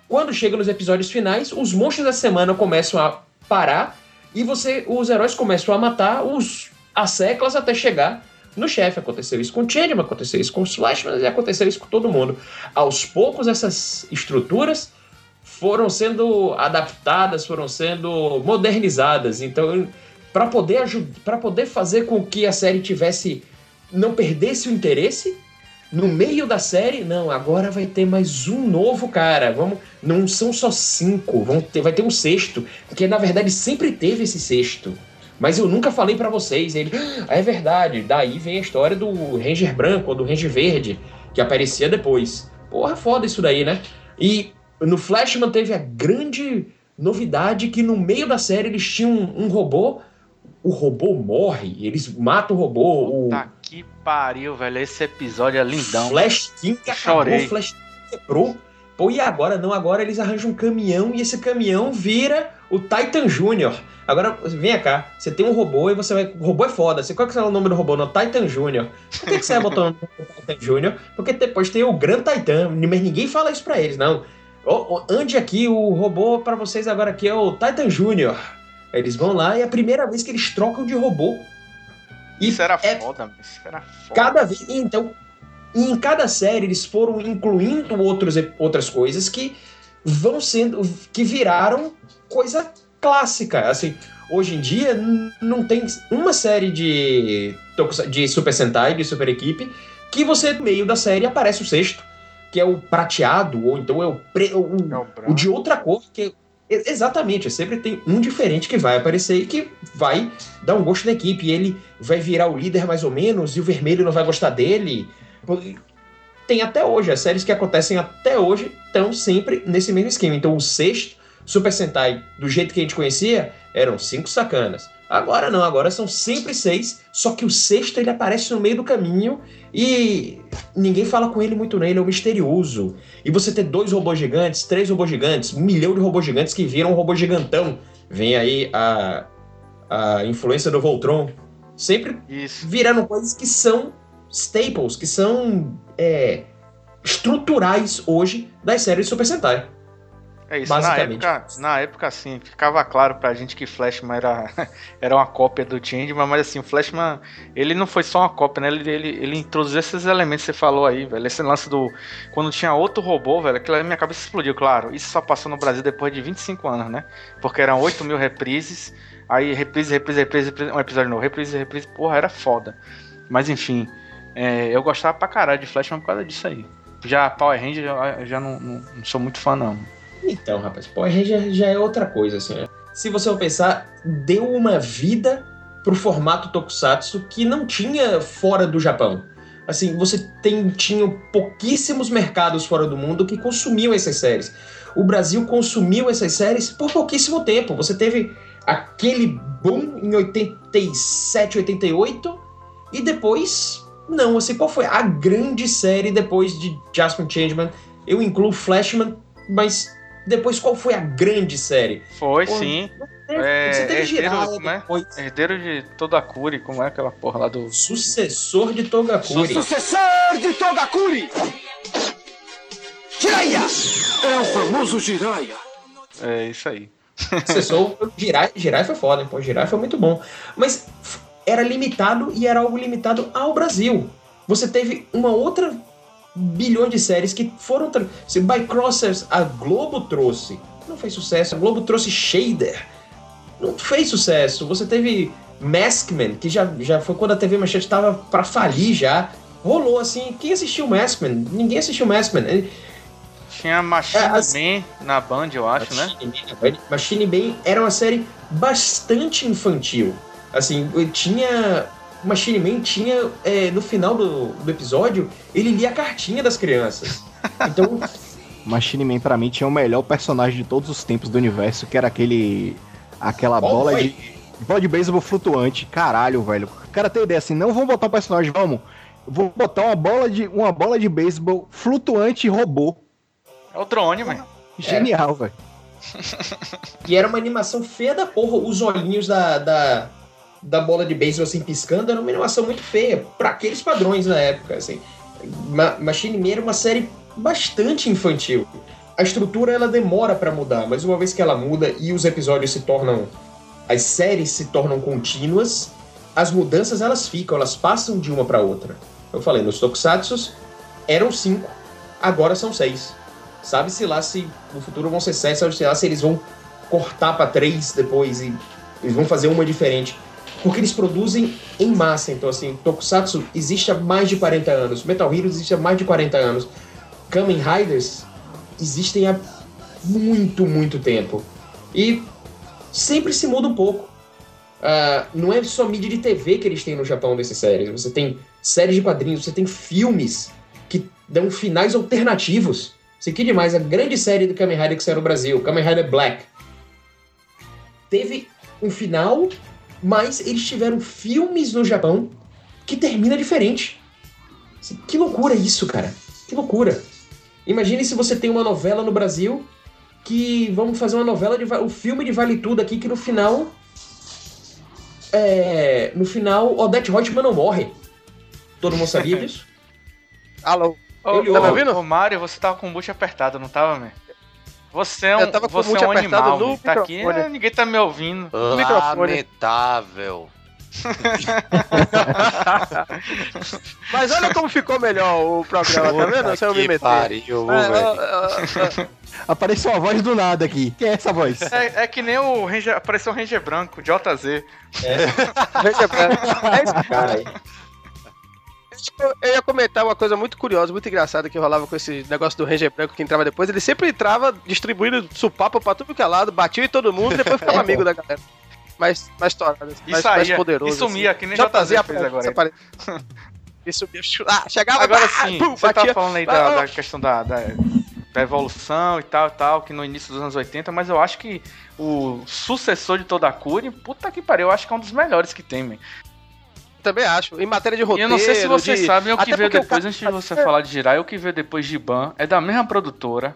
quando chega nos episódios finais, os monstros da semana começam a parar. E você, os heróis começam a matar os as seclas até chegar no chefe. Aconteceu isso com o Changeman, aconteceu isso com o Flashman e aconteceu isso com todo mundo. Aos poucos, essas estruturas foram sendo adaptadas, foram sendo modernizadas. Então, para poder para poder fazer com que a série tivesse não perdesse o interesse no meio da série, não, agora vai ter mais um novo cara. Vamos, não são só cinco, vão ter, vai ter um sexto, porque na verdade sempre teve esse sexto. Mas eu nunca falei para vocês. Ele, ah, é verdade. Daí vem a história do Ranger branco ou do Ranger verde, que aparecia depois. Porra, foda isso daí, né? E no Flashman teve a grande novidade que no meio da série eles tinham um, um robô. O robô morre, eles matam o robô. Puta o... que pariu, velho. Esse episódio é lindão. Flash King acabou. Flash quebrou. Pô, e agora? Não, agora eles arranjam um caminhão e esse caminhão vira o Titan Júnior. Agora, vem cá, você tem um robô e você vai. O robô é foda. Você, qual que é o nome do robô? No Titan Júnior. Por que, que você vai botar o nome do Titan Júnior? Porque depois tem o Gran Titan, mas ninguém fala isso pra eles, não. Oh, oh, ande aqui, o robô para vocês agora aqui é o Titan Júnior. Eles vão lá e é a primeira vez que eles trocam de robô. E isso era é foda, isso era foda. Cada vez. Então, em cada série eles foram incluindo outros, outras coisas que vão sendo. que viraram coisa clássica. Assim, hoje em dia não tem uma série de, de Super Sentai, de Super Equipe, que você, no meio da série, aparece o sexto, que é o prateado, ou então é o, pre, o, é o de outra cor, que é, exatamente, sempre tem um diferente que vai aparecer e que vai dar um gosto na equipe. E ele vai virar o líder mais ou menos, e o vermelho não vai gostar dele. Tem até hoje, as séries que acontecem até hoje estão sempre nesse mesmo esquema. Então o sexto Super Sentai, do jeito que a gente conhecia, eram cinco sacanas. Agora não, agora são sempre seis, só que o sexto ele aparece no meio do caminho e ninguém fala com ele muito nele, é um misterioso. E você ter dois robôs gigantes, três robôs gigantes, um milhão de robôs gigantes que viram um robô gigantão. Vem aí a, a influência do Voltron. Sempre Isso. virando coisas que são staples, que são é, estruturais hoje das séries Super Sentai. É isso, na época, na época, assim, ficava claro pra gente que Flashman era, era uma cópia do Changeman, mas assim, o Flashman, ele não foi só uma cópia, né? Ele, ele, ele introduziu esses elementos que você falou aí, velho. Esse lance do. Quando tinha outro robô, velho, aquilo aí minha cabeça explodiu, claro. Isso só passou no Brasil depois de 25 anos, né? Porque eram 8 mil reprises, aí reprise, reprise, reprise, reprise um episódio novo, reprise, reprise, porra, era foda. Mas enfim, é, eu gostava pra caralho de Flashman por causa disso aí. Já Power Ranger, eu já não, não, não sou muito fã, não. Então, rapaz, Power Ranger já é outra coisa, assim. Né? Se você for pensar, deu uma vida pro formato Tokusatsu que não tinha fora do Japão. Assim, você tem, tinha pouquíssimos mercados fora do mundo que consumiam essas séries. O Brasil consumiu essas séries por pouquíssimo tempo. Você teve aquele boom em 87, 88 e depois não, assim, qual foi a grande série depois de Jasper Changeman? Eu incluo Flashman, mas depois qual foi a grande série? Foi, Pô, sim. É, É, você teve herdeiro, Jiraiya como é? depois. Herdeiro de Curi, como é aquela porra lá do. Sucessor de Togakuri. Sucessor de Togakuri! Jiraiya! É o famoso Jiraiya. É isso aí. Sucessor, Jirai, Jirai foi foda, hein? Pô, Jirai foi muito bom. Mas era limitado e era algo limitado ao Brasil. Você teve uma outra bilhão de séries que foram. Se By Crossers a Globo trouxe, não fez sucesso. A Globo trouxe Shader, não fez sucesso. Você teve Maskman, que já, já foi quando a TV Manchete tava pra falir já. Rolou assim. Quem assistiu Maskman? Ninguém assistiu Maskman. Ele- Tinha Machine É, as- Man na Band, eu acho, né? Machine Man, Machine Man era uma série bastante infantil. Assim, tinha. Machine Man tinha. é, no final do, do episódio, ele lia a cartinha das crianças. Então, Machine Man, pra mim, tinha o melhor personagem de todos os tempos do universo, que era aquele. aquela Qual bola foi? de. bola de beisebol flutuante. Caralho, velho. O cara tem ideia assim, não vamos botar um personagem, vamos. Vou botar uma bola de. uma bola de beisebol flutuante robô. É o drone, mano. Genial, velho. e era uma animação feia da porra. Os olhinhos da, da, da bola de beisebol assim piscando era uma animação muito feia. Pra aqueles padrões na época, assim. Ma Machine Man era uma série bastante infantil. A estrutura ela demora pra mudar, mas uma vez que ela muda e os episódios se tornam. as séries se tornam contínuas, as mudanças elas ficam, elas passam de uma pra outra. Eu falei, nos Tokusatsu eram cinco, agora são seis. Sabe-se lá se no futuro vão ser sete, sabe-se lá se eles vão cortar pra três depois e eles vão fazer uma diferente. Porque eles produzem em massa. Então, assim, Tokusatsu existe há mais de 40 anos. Metal Heroes existe há mais de 40 anos. Kamen Riders existem há muito, muito tempo. E sempre se muda um pouco. Ah, não é só mídia de TV que eles têm no Japão dessas séries. Você tem séries de quadrinhos, você tem filmes que dão finais alternativos. Isso aqui demais. A grande série do Kamen Rider que saiu no Brasil, Kamen Rider Black, teve um final, mas eles tiveram filmes no Japão que termina diferente. Que loucura isso, cara. Que loucura. Imagine se você tem uma novela no Brasil que vamos fazer uma novela de va- um filme de Vale Tudo aqui que no final é, no final Odette Reutemann não morre. Todo mundo sabia disso? Alô? Ô, tá me ouvindo? ô, Mário, você tava com o boot apertado, não tava, man? Você é um, você é um apertado animal, no. Tá aqui, é, ninguém tá me ouvindo. microfone. Lamentável. Mas olha como ficou melhor o programa, tá vendo? Se eu me que meter. pariu, É. Apareceu uma voz do nada aqui. Quem é essa voz? É, é que nem o Ranger, apareceu o Ranger Branco, JZ. Veja pra- É isso Cara. Eu ia comentar uma coisa muito curiosa, muito engraçada que rolava com esse negócio do Ranger Branco que entrava depois. Ele sempre entrava distribuindo supapo pra tudo que é lado, batia em todo mundo e depois ficava É, amigo da galera. Mais, mais torado, mais, mais saía, poderoso. e sumia, assim. que nem JZ fez aparece, agora. subia. Ah, chegava Agora ah, sim, pum, você batia. tava falando aí da, da questão da, da, da evolução e tal e tal, que no início dos anos 80, mas eu acho que o sucessor de Todakuri, puta que pariu, eu acho que é um dos melhores que tem, man. Também acho. Em matéria de E roteiro. eu não sei se vocês de... sabem o que Até veio depois, cara- antes de você falar de Jirai, o que veio depois de Ban é da mesma produtora.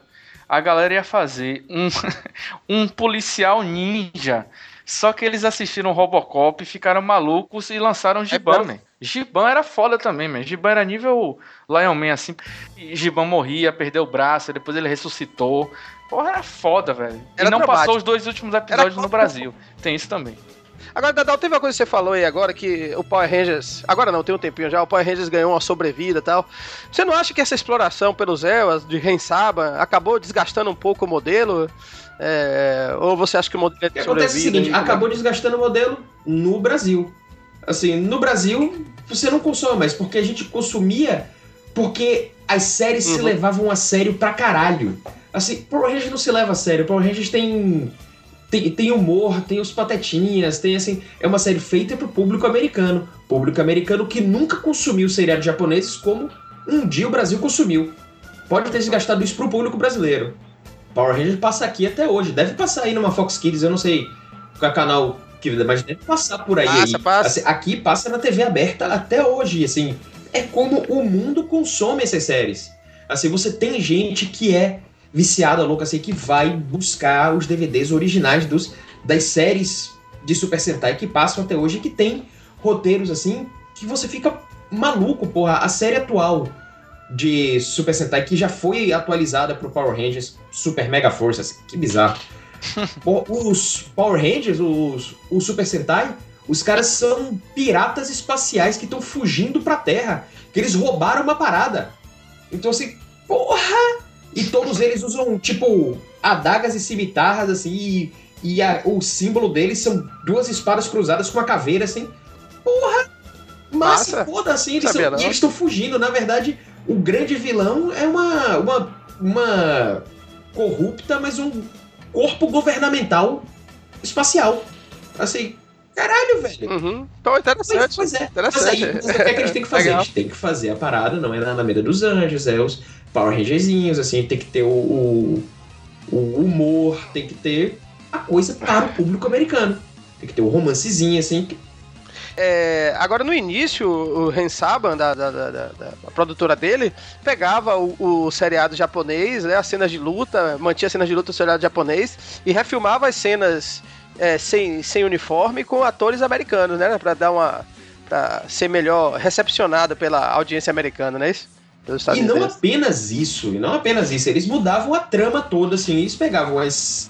A galera ia fazer um, um policial ninja. Só que eles assistiram Robocop, ficaram malucos e lançaram Giban, mesmo? man. Giban era foda também, man. Giban era nível Lion Man, assim. E Giban morria, perdeu o braço, depois ele ressuscitou. Porra, era foda, velho. E Era não passou os dois últimos episódios no foda. Brasil. Tem isso também. Agora, Dadal, teve uma coisa que você falou aí agora, que o Power Rangers. Agora não, tem um tempinho já, o Power Rangers ganhou uma sobrevida e tal. Você não acha que essa exploração pelos Elwas, de Rensaba, acabou desgastando um pouco o modelo? É, ou você acha que o modelo é acontece é o seguinte, acabou desgastando o modelo no Brasil. Assim, no Brasil, você não consome mais, porque a gente consumia porque as séries se Uhum. levavam a sério pra caralho. Assim, Power Rangers não se leva a sério, Power Rangers tem, tem, tem humor, tem os patetinhas, tem assim... É uma série feita pro público americano. Público americano que nunca consumiu seriados japoneses como um dia o Brasil consumiu. Pode ter desgastado isso pro público brasileiro. Power Rangers passa aqui até hoje. Deve passar aí numa Fox Kids, eu não sei qual é o canal que mas deve passar por aí. Passa, aí. passa. Assim, aqui passa na TV aberta até hoje, assim. É como o mundo consome essas séries. Assim, você tem gente que é viciada, louca, assim, que vai buscar os DVDs originais dos, das séries de Super Sentai que passam até hoje, que tem roteiros, assim, que você fica maluco, porra. A série atual de Super Sentai, que já foi atualizada pro Power Rangers Super Mega Force, assim, que bizarro. Os Power Rangers, os, os Super Sentai, os caras são piratas espaciais que estão fugindo pra Terra, que eles roubaram uma parada. Então, assim, porra! E todos eles usam, tipo, adagas e cimitarras, assim, e, e a- o símbolo deles são duas espadas cruzadas com uma caveira, assim. Porra! Massa, Massa. foda, assim, eles são- e eles estão fugindo. Na verdade, o grande vilão é uma, uma, uma corrupta, mas um corpo governamental espacial. Assim, caralho, velho. Uhum. Então, Pois, interessante. pois é. Mas aí, Interessante. mas o que é que eles têm que fazer? Legal. Eles têm que fazer a parada, não é na Alameda dos Anjos, é os Power Rangerzinhos, assim, tem que ter o, o, o humor, tem que ter a coisa para o público americano. Tem que ter o romancezinho, assim. É, agora, no início, o Ren Saban, da, da, da- da- da produtora dele, pegava o, o seriado japonês, né, as cenas de luta, mantinha as cenas de luta do seriado japonês e refilmava as cenas é, sem, sem uniforme com atores americanos, né, pra dar uma... pra ser melhor recepcionado pela audiência americana, não é isso? E não apenas isso, e não apenas isso, eles mudavam a trama toda, assim, eles pegavam as.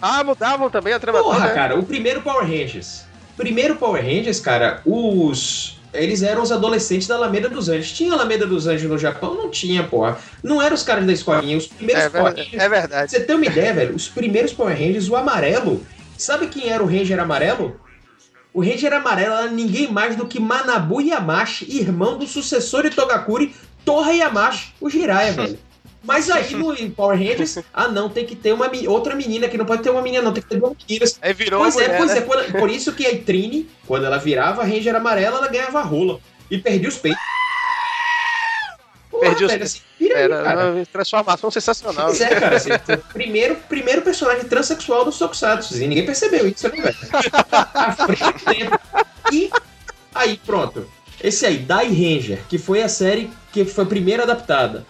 Ah, mudavam também a trama Porra, toda, né? cara, o primeiro Power Rangers. Primeiro Power Rangers, cara, os. Eles eram os adolescentes da Alameda dos Anjos. Tinha Alameda dos Anjos no Japão? Não tinha, porra. Não eram os caras da escolinha. Os primeiros É, Power Rangers é verdade. Você ter uma ideia, velho, os primeiros Power Rangers, o amarelo. Sabe quem era o Ranger amarelo? O Ranger amarelo era ninguém mais do que Manabu Yamashi, irmão do sucessor de Togakuri, Torra Yamashi, o Jiraiya, velho. Mas aí no Power Rangers, ah não, tem que ter uma outra menina, que não pode ter uma menina, não, tem que ter duas meninas. Aí virou Pois uma é, mulher, pois né? é, quando- por isso que a Trine, quando ela virava Ranger amarela, ela ganhava rola. E perdia os peitos. Porra, Perdi os velho, assim, vira aí, Era cara. uma transformação sensacional. Pois é, cara, assim, primeiro, primeiro personagem transexual do Tokusatsu. E ninguém percebeu isso, né, velho? À frente do tempo. E aí, pronto. Esse aí, Dai Ranger, que foi a série que foi a primeira adaptada.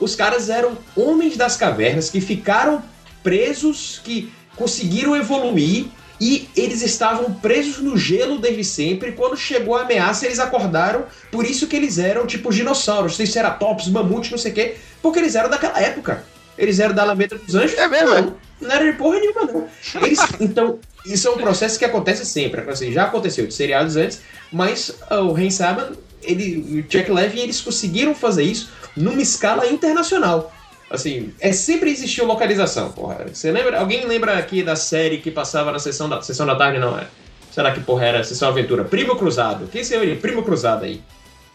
Os caras eram homens das cavernas que ficaram presos, que conseguiram evoluir e eles estavam presos no gelo desde sempre. Quando chegou a ameaça, eles acordaram. Por isso que eles eram tipo dinossauros, triceratops, mamute, não sei o quê. Porque eles eram daquela época. Eles eram da Alameda dos Anjos? É mesmo? Não, não era de porra nenhuma, não. Eles, então, isso é um processo que acontece sempre. Assim, já aconteceu de seriados antes, mas ah, o Ren Saban, ele, o Jack Levy, eles conseguiram fazer isso numa escala internacional. Assim, é sempre existiu localização, porra. Você lembra? Alguém lembra aqui da série que passava na sessão da, sessão da tarde, não é? Será que porra era Sessão Aventura? Primo Cruzado. Quem seria Primo Cruzado aí?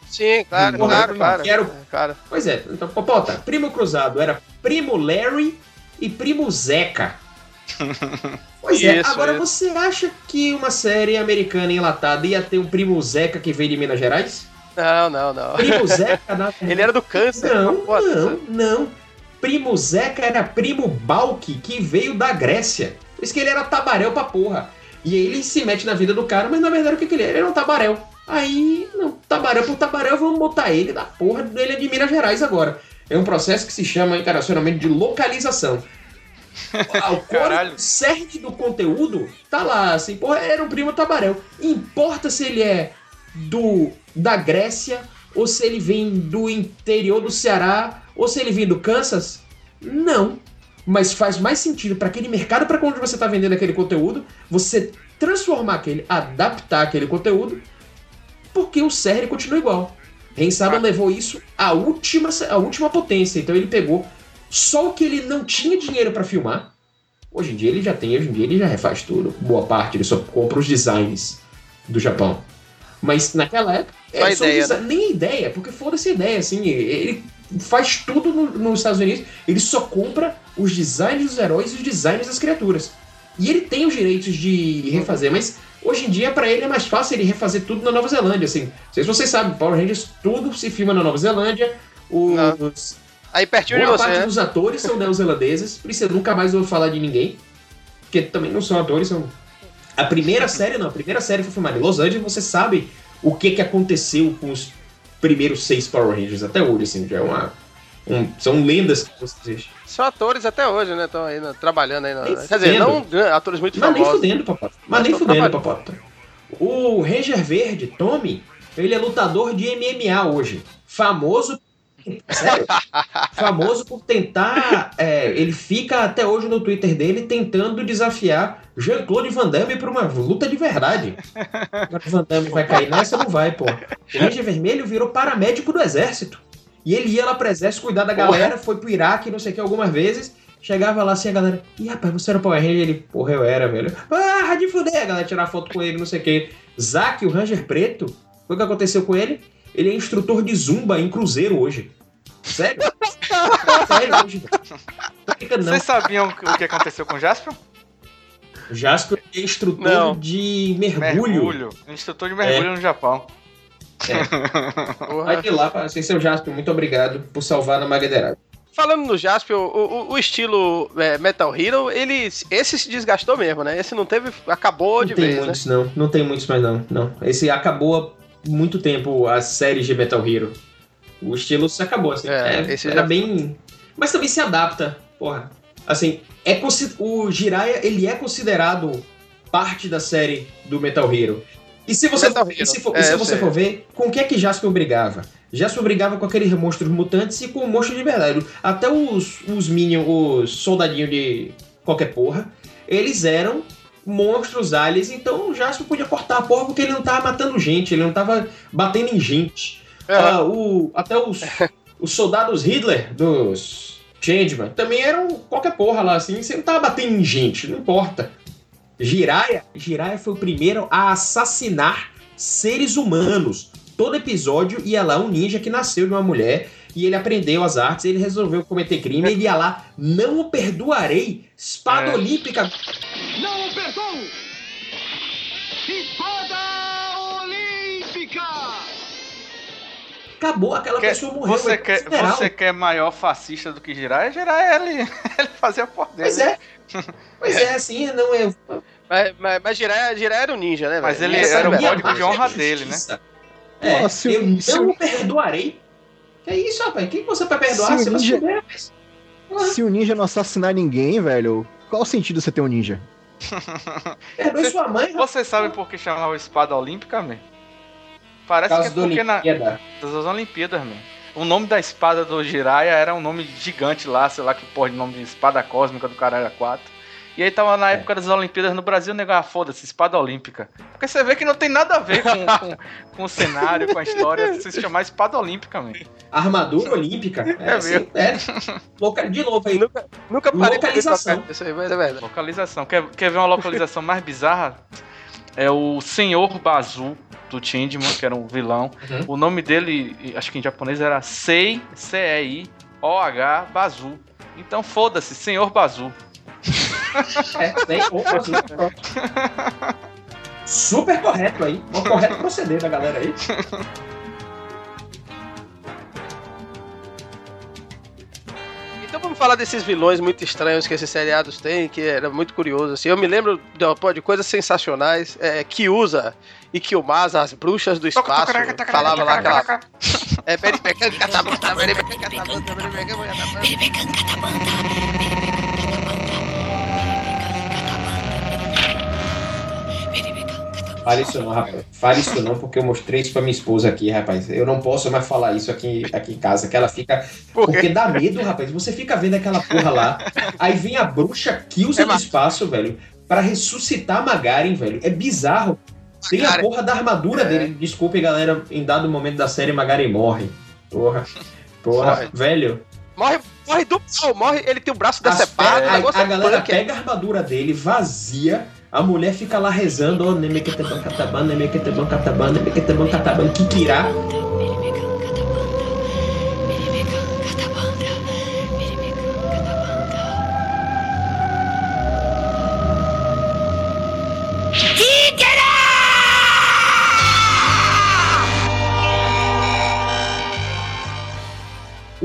Sim, claro, Porra, claro, claro. quero- claro. Pois é, então, Popota, Primo Cruzado era Primo Larry e Primo Zeca. Pois é, Isso, agora isso. você acha que uma série americana enlatada ia ter um Primo Zeca que veio de Minas Gerais? Não, não, não. Primo Zeca na... Ele era do câncer. Não, Pô, não, não. Primo Zeca era primo Balk, que veio da Grécia. Por isso que ele era tabaréu pra porra. E ele se mete na vida do cara, mas na verdade o que, que ele era? Ele era um tabaréu. Aí, não, tabaréu por tabaréu, vamos botar ele da porra, ele é de Minas Gerais agora. É um processo que se chama internacionalmente de localização. O código cerne do conteúdo tá lá, assim, porra, era um primo tabaréu. Importa se ele é do da Grécia, ou se ele vem do interior do Ceará, ou se ele vem do Kansas? Não. Mas faz mais sentido para aquele mercado para onde você está vendendo aquele conteúdo, você transformar aquele, adaptar aquele conteúdo, porque o cerne continua igual. Ren Saban levou isso à última, à última potência. Então ele pegou só o que ele não tinha dinheiro para filmar. Hoje em dia ele já tem, hoje em dia ele já refaz tudo. Boa parte, ele só compra os designs do Japão. Mas naquela época. Só é, ideia, desi- Nem a ideia, porque foda-se a ideia, assim. Ele faz tudo no- nos Estados Unidos, ele só compra os designs dos heróis e os designs das criaturas. E ele tem os direitos de refazer, mas hoje em dia, pra ele, é mais fácil ele refazer tudo na Nova Zelândia, assim. Não sei se vocês sabem, Power Rangers, tudo se filma na Nova Zelândia. Os, Aí pertinho de Boa você, parte né? dos atores são neozelandeses, por isso eu nunca mais ouvi falar de ninguém. Porque também não são atores, são. A primeira série, não, a primeira série foi filmada em Los Angeles, você sabe o que, que aconteceu com os primeiros seis Power Rangers até hoje, assim, já é uma. um- são lendas que existem. São atores até hoje, né? Estão aí né, trabalhando aí. na- Quer dizer, não atores muito Mas nem famosos. fudendo, Popota. Mas Mas nem fudendo. Popota. O Ranger Verde, Tommy, ele é lutador de MMA hoje. Famoso. Sério? famoso por tentar. é, ele fica até hoje no Twitter dele tentando desafiar Jean-Claude Van Damme pra uma luta de verdade. O Van Damme vai cair nessa? Não vai, pô. O Ranger Vermelho virou paramédico do exército. E ele ia lá pro exército cuidar da galera, foi pro Iraque, não sei o que, algumas vezes. Chegava lá assim, a galera, ih, rapaz, você era Power Ranger? Ele, porra, eu era, velho. Ah, de fuder, a galera tirar foto com ele, não sei o que. Zack, o Ranger Preto, foi o que aconteceu com ele? Ele é instrutor de zumba em cruzeiro hoje. Sério? Sério, hoje. Não não. Vocês sabiam o que aconteceu com o Jasper? O Jasper é instrutor Não. de mergulho. Mergulho. Instrutor de mergulho no Japão. Porra. Vai de lá, para ser seu Jasper, muito obrigado por salvar na Magueirada. Falando no Jasper, o, o- o estilo é, Metal Hero, ele, esse se desgastou mesmo, né? Esse não teve. Acabou Não de tem vez, né? muitos, não. Não tem muitos mais, não. não. Esse acabou muito tempo as séries de Metal Hero. O estilo se acabou, assim. É, É, era já- bem. Mas também se adapta, porra. Assim, é o Jiraiya, ele é considerado parte da série do Metal Hero. E se você, e se, for, É, e se você for ver, com o que é que Jasper brigava? Jasper brigava com aqueles monstros mutantes e com o monstro de verdade. Até os, os Minions, os soldadinhos de qualquer porra, eles eram monstros aliens, então o Jasper podia cortar a porra porque ele não tava matando gente, ele não tava batendo em gente. Ah, o, até os, os soldados Hitler dos Changeman também eram qualquer porra lá, assim, você não tava batendo em gente, não importa. Jiraiya, Jiraiya foi o primeiro a assassinar seres humanos. Todo episódio ia lá um ninja que nasceu de uma mulher e ele aprendeu as artes, ele resolveu cometer crime, ele ia lá, não o perdoarei, espada É. olímpica. Não o perdoo! Espada Olímpica! Acabou, aquela Quer- pessoa morreu. você, é quer, você quer maior fascista do que Jiraiya? Jiraiya, ele, ele fazia por dentro. Pois é. Pois é, assim, não é. Mas, mas, mas Jiraiya, Jiraiya era um ninja, né? Mas velho? ele Essa era o código de honra dele, né? É, Nossa, eu se não perdoarei. Que é isso, rapaz? Quem você vai perdoar? Se Você se ninja- fuder, rapaz. Se o ninja não assassinar ninguém, velho, qual o sentido de você ter um ninja? Perdoe Você- sua mãe, rapaz. Você sabe por que chamava Espada Olímpica, man? Parece que é porque na, Olimpíada. das Olimpíadas, man. O nome da espada do Jiraiya era um nome gigante lá, sei lá que porra de nome de espada cósmica do caralho 4. E aí tava na época das Olimpíadas no Brasil, negar ah, foda-se, espada olímpica. Porque você vê que não tem nada a ver com, com, com o cenário, com a história, se chamar espada olímpica, man. Armadura olímpica. É, É assim, é. Loca- De novo aí. Nunca, nunca parei Localização. isso aí, mas é verdade. Localização. Quer, quer ver uma localização mais bizarra? É o Senhor Bazu do Changeman, que era um vilão. Uhum. O nome dele, acho que em japonês era Sei, C-E-I-O-H, Bazu. Então foda-se, Senhor Bazu. É, tem. Opa, super, super correto aí. O correto proceder da galera aí. Então vamos falar desses vilões muito estranhos que esses seriados têm, que era muito curioso. Assim. Eu me lembro de, pô, de coisas sensacionais. É, Kyuza e Kyumasa, as bruxas do espaço. Falava lá aquela. É, Beribecan, Catabata, Beribecan, Catabata, Beribecan, Catabata. Fale isso não, rapaz. Fale isso não, porque eu mostrei isso pra minha esposa aqui, rapaz. Eu não posso mais falar isso aqui, aqui em casa, que ela fica. Por? Porque dá medo, rapaz. Você fica vendo aquela porra lá, aí vem a bruxa Kilsa É, do espaço, velho, pra ressuscitar Magaren, velho. É bizarro. Tem a porra da armadura É. dele. Desculpe, galera, em dado momento da série, Magaren morre. Porra. Porra, Morre. velho. Morre, morre do mal, morre. Ele tem o braço decepado. a, a é galera punk, pega a armadura dele, vazia. A mulher fica lá rezando, ó, Nemequeteban Cataban, Nemequeteban Cataban, Nemequeteban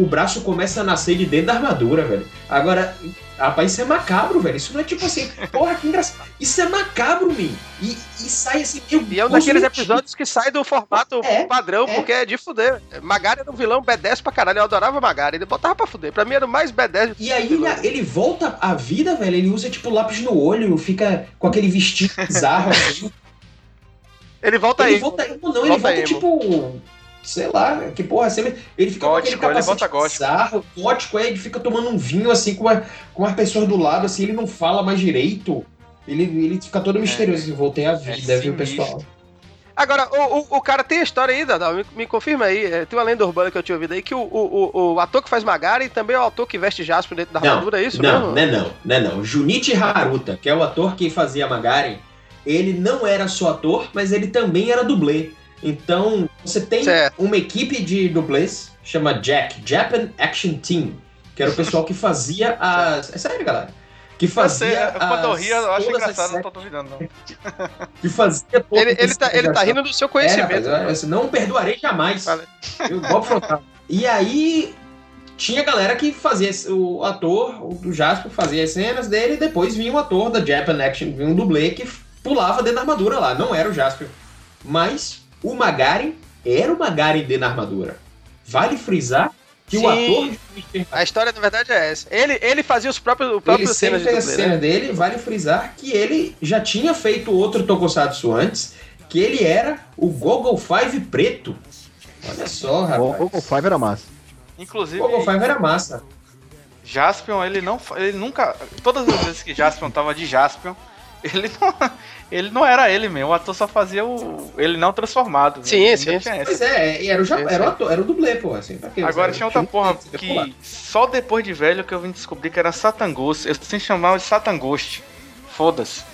braço começa a nascer de dentro da armadura, velho. Agora, rapaz, isso é macabro, velho. Isso não é tipo assim, porra, que engraçado. Isso é macabro, mim. E, e sai assim, meu E é um daqueles episódios que sai do formato É, padrão, é. porque é de fuder. Magari era um vilão B10 pra caralho. Eu adorava Magari. Ele botava pra fuder. Pra mim era o mais B10 E aí ele, ele volta à vida, velho. Ele usa tipo lápis no olho, fica com aquele vestido bizarro assim. Ele volta ele aí. volta não, ele Volta volta tipo. Sei lá, que porra, assim, ele fica Gótico, com aquele ele volta gótico. bizarro, gótico, aí ele fica tomando um vinho assim com, uma, com as pessoas do lado, assim, ele não fala mais direito. Ele, ele fica todo misterioso, assim, voltei à vida, viu, sinistro. pessoal? Agora, o, o, o cara tem a história aí, Dadal, me, me confirma aí. é, Tem uma lenda urbana que eu tinha ouvido aí que o, o, o, ator que faz Magari também é o ator que veste Jasper dentro da Não, armadura, é isso Não, mesmo? né não, né não. Junichi Haruta, que é o ator que fazia Magaren, ele não era só ator, mas ele também era dublê. Então, você tem Certo. uma equipe de dublês, chama Jack, Japan Action Team, que era o pessoal que fazia as... É sério, galera? Que Eu sei, fazia quando eu rio, eu acho engraçado, não tô duvidando, não. Que fazia todas Ele, ele, as tá, ele tá rindo do seu É, conhecimento. rapaz, não perdoarei jamais. Eu Bob Frontal. E aí tinha galera que fazia o ator, o do Jasper fazia as cenas dele e depois vinha um ator da Japan Action, vinha um dublê que pulava dentro da armadura lá. Não era o Jasper. Mas o Magaren era o Magaren dentro da armadura. Vale frisar que o Sim. ator de Mr. A história, na verdade, é essa. Ele, ele fazia os próprios, o ele próprio sempre cenas de fez a dublê, cena né? dele, vale frisar que ele já tinha feito outro Tokusatsu antes, que ele era o Gogol Five preto. Olha só, O rapaz. Google Five era massa. Inclusive, Gogol Five era massa. Jaspion, ele não. Ele nunca. Todas as vezes que Jaspion tava de Jaspion, ele não, ele não era ele mesmo. O ator só fazia o. Ele não transformado. Sim, Ainda sim. Pois é, e era o, ja- era o é. ator, era o dublê, pô, assim? Agora tinha outra porra que só depois de velho que eu vim descobrir que era Satanghost. Eu sempre chamava de Satanghost. Foda-se.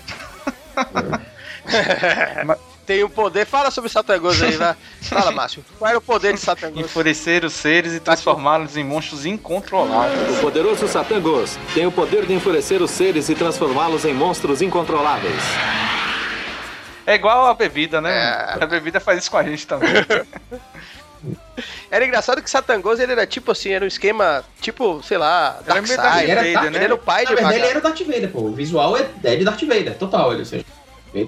Tem um poder. Fala sobre Satangoso aí, vai. Fala, Márcio. Qual era o poder de Satangoso? Enfurecer os seres e transformá-los em monstros incontroláveis. O poderoso Satangos tem o poder de enfurecer os seres e transformá-los em monstros incontroláveis. É igual a bebida, né? É. A bebida faz isso com a gente também. Era engraçado que Satangoso ele era tipo assim, era um esquema, tipo, sei lá, Era Darth. Ele era, Vader, né? Ele era o pai Na de verdade, ele era o Darth Vader, pô. O visual é, é de Darth Vader, total, ele, ou seja.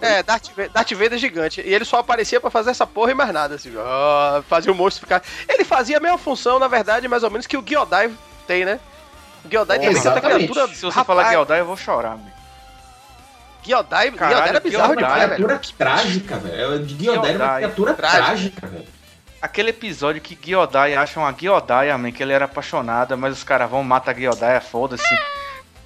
É, Darth Vader, Darth Vader gigante. E ele só aparecia pra fazer essa porra e mais nada, assim. ó, fazia o monstro ficar. Ele fazia a mesma função, na verdade, mais ou menos, que o Giodai tem, né? O Giodai tem exatamente. criatura. Se você falar Geldai, eu vou chorar, meu. Giodai, Caralho, Giodai era bizarro Giodai, demais, velho. criatura trágica, velho. O de Giodai era uma Giodai. criatura Trágica. trágica, velho. Aquele episódio que Giodai acha uma Giodai, man, que ele era apaixonada, mas os caras vão matar a Giodai, foda-se.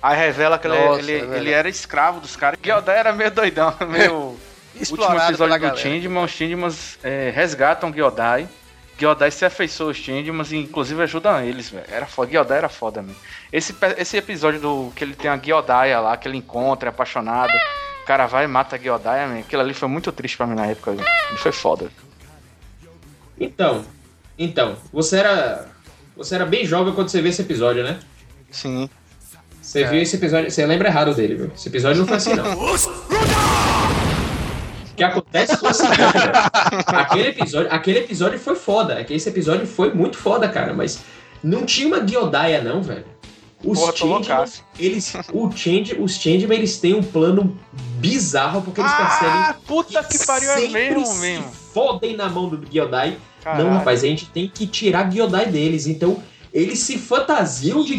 Aí revela que ele, Nossa, ele, é ele era escravo dos caras. Giodai era meio doidão, meio... último episódio do. Changeman, os Changemans é, resgatam Giodai. Giodai se afeiçoou aos Changemans e inclusive ajudam eles, velho. Era foda, Giodai era foda, mesmo. Esse, esse episódio do que ele tem a Giodaya lá, que ele encontra, é apaixonado. O cara vai e mata a Giodaya, man. Aquilo ali foi muito triste pra mim na época. Ele foi foda. Então, então, você era. Você era bem jovem quando você viu esse episódio, né? Sim. Você viu esse episódio. Você lembra errado dele, viu? Esse episódio não foi assim, não. O que acontece o seguinte, velho. aquele episódio, aquele episódio foi foda. É que esse episódio foi muito foda, cara, mas não tinha uma Giodaya, não, velho. Os Porra, Changeman, eles, o Change, os Changeman, eles têm um plano bizarro porque eles percebem Ah, puta que pariu, é mesmo, se mesmo. fodem na mão do Giodai. Caralho. Não, rapaz, a gente tem que tirar Giodai deles. Então, eles se fantasiam de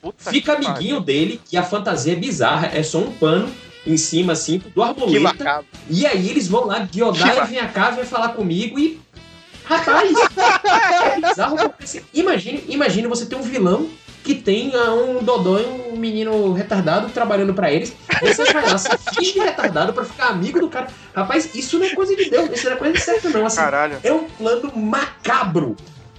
puta fica amiguinho dele e a fantasia é bizarra. É só um pano em cima, assim, do arboleta. E aí eles vão lá, ma- vem cá, vem falar comigo e. Rapaz, é bizarro porque imagine, imagine você ter um vilão que tem um dodô e um menino retardado trabalhando pra eles. Você vai lá, você finge retardado pra ficar amigo do cara. Rapaz, isso não é coisa de Deus, isso não é coisa certa, não. Assim, Caralho. é um plano macabro.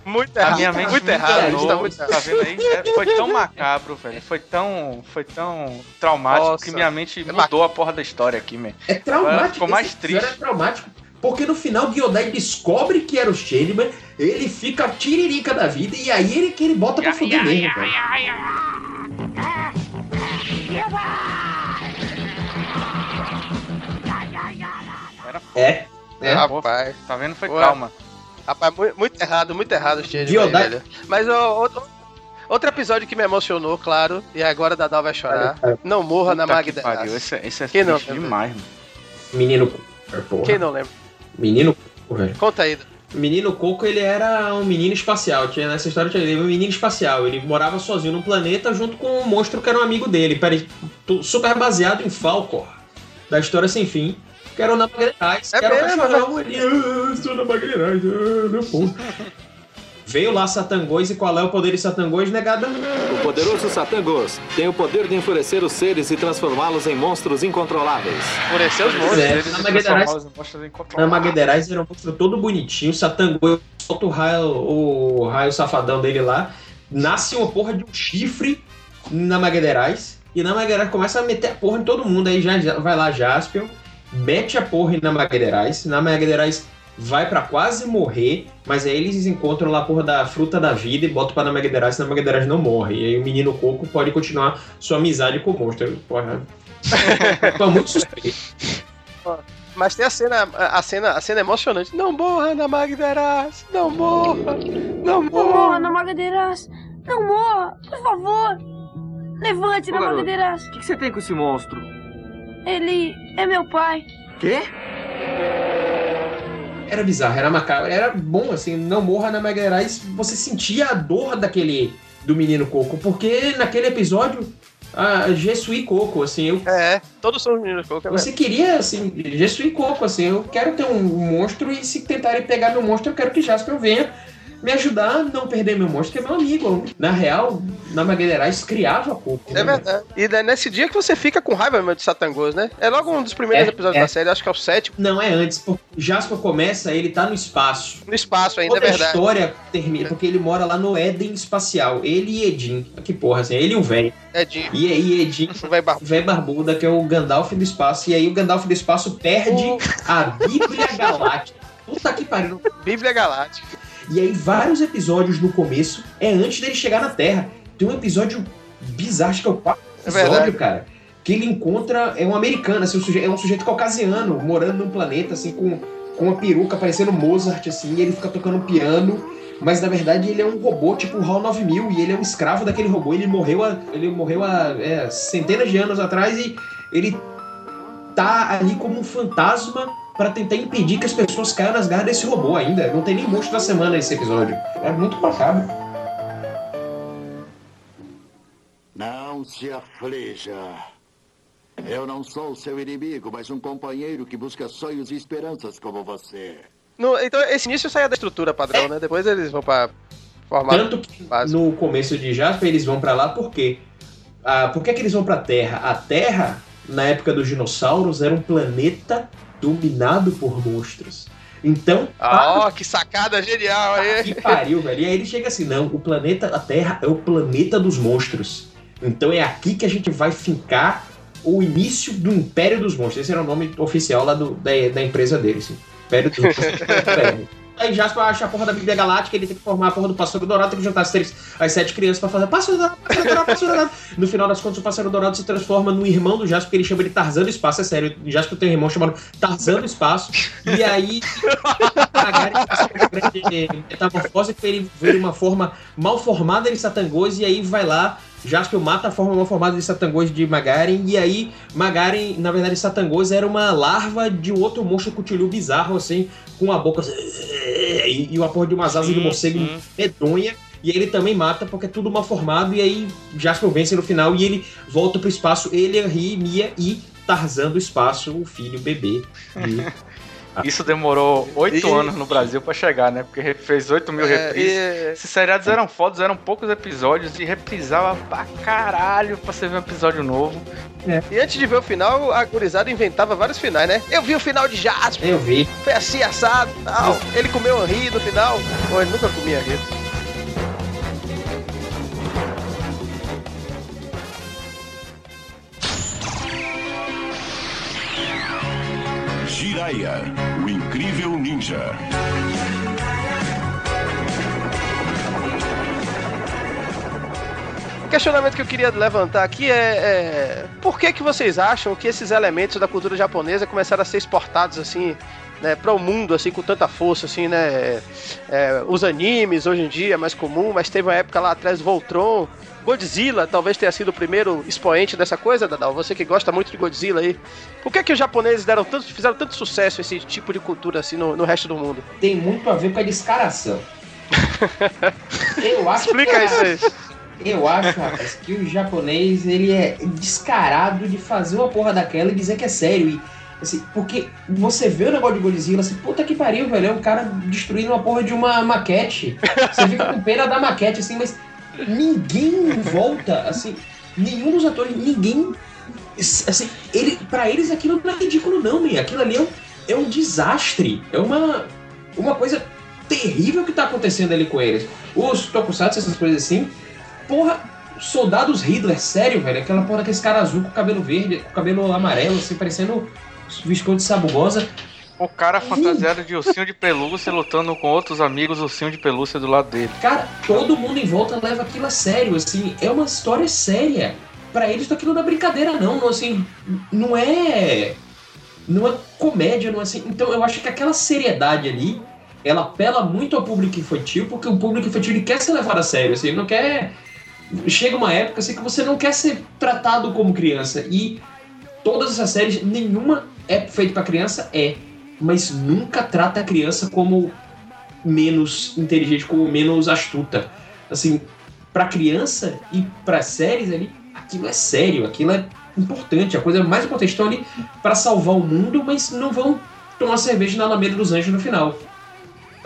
Muito A errado. minha mente muito Isso tá muito tá errado. vendo aí? É, foi tão macabro, velho. Foi tão, foi tão traumático Nossa. que minha mente É mudou a porra da história aqui, man. É traumático. Ficou mais triste. É traumático. Porque no final Giodai descobre que era o Changeman, ele fica tiririca da vida e aí ele que ele bota pra fuder mesmo, velho. É, é. Rapaz. Tá vendo? Foi Ué. calma. Rapaz, mu- muito, errado, muito errado o Change, Diodai- velho. Mas ó, outro, outro episódio que me emocionou, claro, e agora a Dadal vai chorar. Não morra na que Magda. pariu, Esse, é- esse é Quem não demais, mano. Menino Coco, porra. Quem não lembra? Menino Coco, velho. Conta aí. Menino Coco, ele era um menino espacial. Tinha, nessa história tinha ele um menino espacial. Ele morava sozinho num planeta junto com um monstro que era um amigo dele. Super baseado em Falcor, da história sem fim. Que era o Namagretais. É que era o mesmo, cachorrão. Ele, ah, sou Namagretais, ah, meu povo. Veio lá Satangos e qual é o poder de Satangos, negada? O poderoso Satangos tem o poder de enfurecer os seres e transformá-los em monstros incontroláveis. Enfurecer os Pois monstros. é, Eles na incontroláveis. Namagderais era um monstro todo bonitinho. Satangos solta o raio, o raio safadão dele lá. Nasce uma porra de um chifre na Magderais. E na Magderais começa a meter a porra em todo mundo. Aí já, já vai lá Jaspion, mete a porra na Magderais. Na Magderais vai pra quase morrer. Mas aí eles encontram lá a porra da fruta da vida e botam pra Namagderais. E Namagderais não morre. E aí o menino Coco pode continuar sua amizade com o monstro. Porra. Foi muito suspeito. Mas tem a cena, a cena, a cena emocionante. Não morra na Magderas! Não morra! Não Não morra, morra! na Magadeiras! Não morra, por favor! Levante, Ô, na garoto. Magadeiras! O que, que você tem com esse monstro? Ele é meu pai. Quê? Era bizarro, era macabro, era bom, assim, não morra na Magderais, você sentia a dor daquele, do menino Coco, porque naquele episódio, a Jesui Coco, assim, eu, É, todos são os meninos Coco, é você queria, assim, Jesui Coco, assim, eu quero ter um monstro e se tentarem pegar meu monstro, eu quero que Jasper venha me ajudar a não perder meu monstro, que é meu amigo. Na real, na Magderais criava. É né? verdade. E é nesse dia que você fica com raiva mesmo de Satangos, né? É logo um dos primeiros É, episódios é. da série, acho que é o sétimo. Não, é antes, porque Jasper começa, ele tá no espaço. No espaço ainda, Toda é a verdade. história termina, porque ele mora lá no Éden Espacial. Ele e Edin. Que porra, assim, ele e o velho. É de E aí, Edin, vai velho barbuda, que é o Gandalf do espaço. E aí, o Gandalf do espaço perde a Bíblia Galáctica. Puta que pariu. Bíblia Galáctica. E aí, vários episódios no começo é antes dele chegar na Terra. Tem um episódio bizarro, acho que é o quarto É episódio, verdade. cara. Que ele encontra. É um americano, assim, um suje- é um sujeito caucasiano, morando num planeta, assim, com, com uma peruca parecendo Mozart, assim, e ele fica tocando piano. Mas na verdade ele é um robô tipo o HAL 9000 e ele é um escravo daquele robô. Ele morreu há, ele morreu há é, centenas de anos atrás e ele tá ali como um fantasma pra tentar impedir que as pessoas caiam nas garras desse robô ainda. Não tem nem monstro da semana nesse episódio. É muito macabro. Não se aflija. Eu não sou seu inimigo, mas um companheiro que busca sonhos e esperanças como você. No- então, esse início sai da estrutura padrão, né? Depois eles vão pra formar Tanto que básico. no começo de Jasper eles vão pra lá por quê? Ah, por que, que eles vão pra Terra? A Terra, na época dos dinossauros, era um planeta dominado por monstros. Então, Ah, ó, que sacada genial aí. que pariu, velho. E aí ele chega assim: não, o planeta, a Terra é o planeta dos monstros. Então é aqui que a gente vai fincar o início do Império dos Monstros. Esse era o nome oficial lá do- da, da empresa dele, assim. Império dos Monstros. Aí Jasper acha a porra da Bíblia Galáctica, ele tem que formar a porra do Pássaro Dourado, tem que juntar as, três, as sete crianças pra fazer Pássaro Dourado, Pássaro Dourado, Pássaro Dourado. No final das contas, o Pássaro Dourado se transforma no irmão do Jasper, porque ele chama ele Tarzan do Espaço, é sério. Jasper tem um irmão chamado Tarzan do Espaço. E aí, uma grande metamorfose que ele vê uma forma mal formada de Satangos, e aí vai lá, Jaspion mata a forma mal formada de Satangos de Magaren, e aí Magaren, na verdade, Satangos era uma larva de outro monstro cutilho bizarro, assim, com a boca e, e uma porra de umas asas de morcego medonha. E ele também mata porque é tudo mal formado. E aí Jasper vence no final e ele volta pro espaço. Ele, Henry, Mia e Tarzan do espaço, o filho, o bebê. E Isso demorou oito anos no Brasil pra chegar, né? Porque fez 8 mil É, reprises. e- Esses seriados eram fodas, eram poucos episódios e reprisava pra caralho pra você ver um episódio novo. E antes de ver o final, a gurizada inventava vários finais, né? Eu vi o final de Jasper, eu vi. foi assim assado tal. Ele comeu Henri no final. Pô, ele nunca comia Henri. Jiraiya, o incrível ninja. O questionamento que eu queria levantar aqui é, é, por que que vocês acham que esses elementos da cultura japonesa começaram a ser exportados assim né, para o mundo assim com tanta força assim, né? É, os animes hoje em dia é mais comum, mas teve uma época lá atrás Voltron, Godzilla talvez tenha sido o primeiro expoente dessa coisa, Dadal. Você que gosta muito de Godzilla aí. Por que, que os japoneses deram tanto, fizeram tanto sucesso esse tipo de cultura assim no, no resto do mundo? Tem muito a ver com a descaração. Eu acho Explica que isso aí. Eu acho, rapaz, que o japonês ele é descarado de fazer uma porra daquela e dizer que é sério. E, assim, porque você vê o negócio de Godzilla, assim, puta que pariu, velho. É um cara destruindo uma porra de uma maquete. Você fica com pena da maquete, assim, mas ninguém volta, assim, nenhum dos atores, ninguém. Assim, ele, pra eles aquilo não é ridículo, não, man. Aquilo ali é um, é um desastre. É uma, uma coisa terrível que tá acontecendo ali com eles. Os tokusatsu, essas coisas assim, porra, soldados Hitler, sério, velho. Aquela porra daquele cara azul com cabelo verde, com cabelo amarelo, assim, parecendo Visconde Sabugosa. O cara fantasiado de ursinho de pelúcia lutando com outros amigos ursinho de pelúcia do lado dele. Cara, todo mundo em volta leva aquilo a sério, assim, é uma história séria. Pra eles aquilo não é brincadeira, não, não assim, não é. Não é comédia, não é assim. Então eu acho que aquela seriedade ali, ela apela muito ao público infantil, porque o público infantil ele quer ser levado a sério, assim, ele não quer. Chega uma época assim que você não quer ser tratado como criança. E todas essas séries, nenhuma é feita pra criança, é. Mas nunca trata a criança como menos inteligente, como menos astuta. Assim, pra criança e pra séries ali, aquilo é sério, aquilo é importante, a coisa mais importante. Estão ali pra salvar o mundo, mas não vão tomar cerveja na Alameda dos Anjos no final.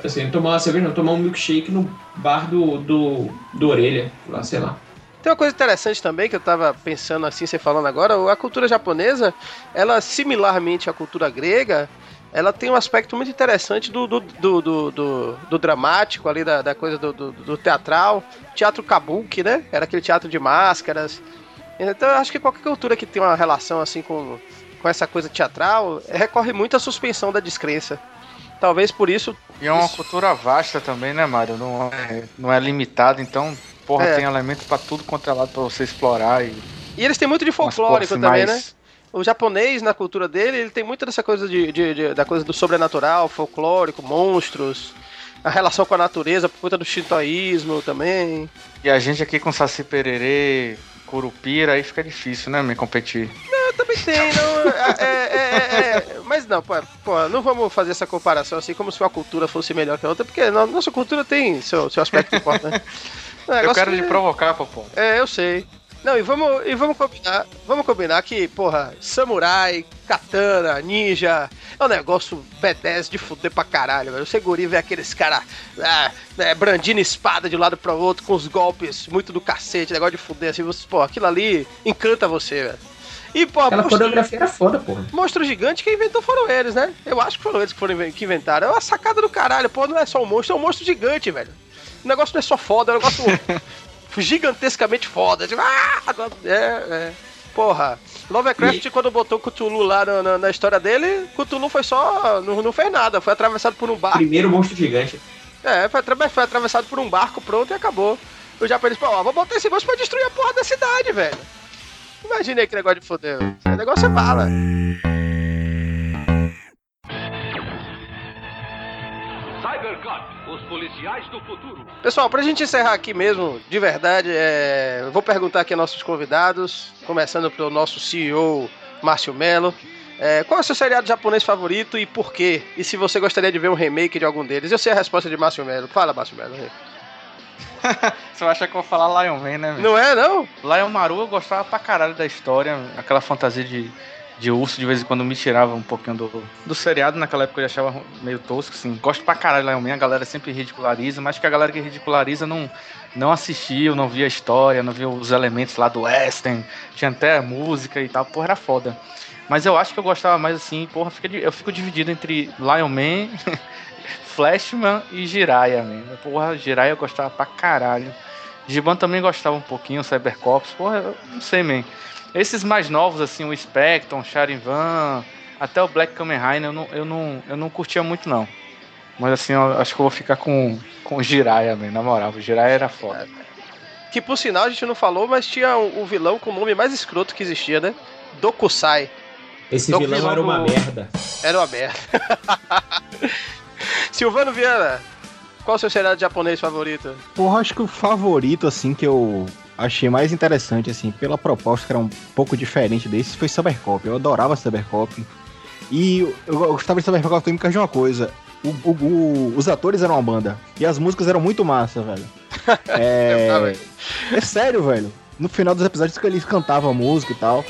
Assim, tomar uma cerveja, não, tomar um milkshake no bar do, do, do Orelha, lá, sei lá. Tem uma coisa interessante também que eu tava pensando assim, você falando agora, a cultura japonesa, ela similarmente à cultura grega, ela tem um aspecto muito interessante do, do, do, do, do- dramático ali, da, da coisa do, do, teatral, teatro kabuki, né? Era aquele teatro de máscaras. Então eu acho que qualquer cultura que tem uma relação assim com, com essa coisa teatral, recorre muito à suspensão da descrença. Talvez por isso E é uma cultura vasta também, né, Mário? Não é, não é limitado, então, porra, É. tem elementos pra tudo quanto é lado pra você explorar. E E eles têm muito de folclórico também, mais- né? O japonês, na cultura dele, ele tem muito dessa coisa de, de- de- da coisa do sobrenatural, folclórico, monstros, a relação com a natureza por conta do shintoísmo também. E a gente aqui com Saci Pererê, Curupira, aí fica difícil, né, me competir. Eu também tem, não. É, é- é- é- mas não, pô, pô, não vamos fazer essa comparação assim como se uma cultura fosse melhor que a outra, porque no- nossa cultura tem seu, seu aspecto que importa, né? O Eu quero que- lhe provocar, Popom. É, eu sei. Não, e vamos, e vamos combinar, vamos combinar que, porra, samurai, katana, ninja, é um negócio B10 de fuder pra caralho, velho. O Seguri vê aqueles caras ah, né, brandindo espada de um lado pro outro, com os golpes muito do cacete, negócio de fuder assim, você, pô, aquilo ali encanta você, velho. E, pô, Aquela monstro, coreografia era foda, porra. monstro gigante quem inventou foram eles, né? Eu acho que foram eles que, foram, que inventaram. É uma sacada do caralho, pô, não é só um monstro, é um monstro gigante, velho. O negócio não é só foda, é um negócio gigantescamente foda. Tipo, ah, é, é. Porra, Lovecraft, quando botou Cthulhu lá na, na- na história dele, Cthulhu foi só. Não, não fez nada, foi atravessado por um barco. Primeiro monstro gigante. É, foi, foi atravessado por um barco, pronto e acabou. O japonês, pô, ó, vou botar esse monstro pra destruir a porra da cidade, velho. Imagina aí que negócio de foder. Esse negócio é bala. Os policiais do futuro. Pessoal, pra gente encerrar aqui mesmo, de verdade, é, eu vou perguntar aqui aos nossos convidados, começando pelo nosso CEO, Márcio Melo. É, qual é o seu seriado japonês favorito e por quê? E se você gostaria de ver um remake de algum deles? Eu sei a resposta de Márcio Melo. Fala, Márcio Melo. Você acha que eu vou falar Lion Man, né, velho? Não é, não? Lion Maru eu gostava pra caralho da história, aquela fantasia de, de urso, de vez em quando me tirava um pouquinho do, do seriado, naquela época eu achava meio tosco, assim. Gosto pra caralho Lion Man, a galera sempre ridiculariza, mas que a galera que ridiculariza não, não assistiu, não via a história, não viu os elementos lá do western, tinha até música e tal, porra, era foda. Mas eu acho que eu gostava mais assim, porra, eu fico dividido entre Lion Man, Flashman e Jiraiya, man. Porra, Jiraiya eu gostava pra caralho. Giban também gostava um pouquinho, Cybercops, porra, eu não sei, man. Esses mais novos, assim, o Spectrum, Charivan, até o Black Kamen Rider, eu não, eu não, eu não curtia muito, não. Mas assim, eu acho que eu vou ficar com, com o Jiraiya, man, na moral. O Jiraiya era foda. Que por sinal a gente não falou, mas tinha o, o vilão com o nome mais escroto que existia, né? Dokusai. Esse vilão vilão era uma do- merda. Era uma merda. Silvano Viana, qual o seu seriado japonês favorito? Porra, acho que o favorito, assim, que eu achei mais interessante, assim, pela proposta que era um pouco diferente desse, foi Cybercop. Eu adorava Cybercop. E eu, eu gostava de Cybercop também por causa de uma coisa. O- o- o- os atores eram uma banda. E as músicas eram muito massa, velho. É, é sério, velho. No final dos episódios que eles cantavam a música e tal.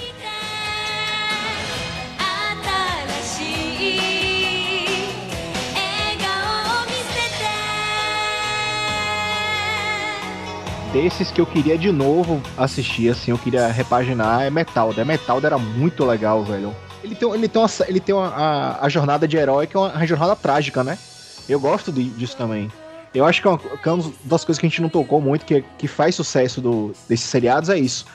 Desses que eu queria de novo assistir, assim, eu queria repaginar, é Metalda. Metalda era muito legal, velho. Ele tem, ele tem, uma, ele tem uma, a, a jornada de herói, que é uma, jornada trágica, né? Eu gosto de- disso também. Eu acho que é uma, que é uma das coisas que a gente não tocou muito, que, que faz sucesso do, desses seriados, é isso.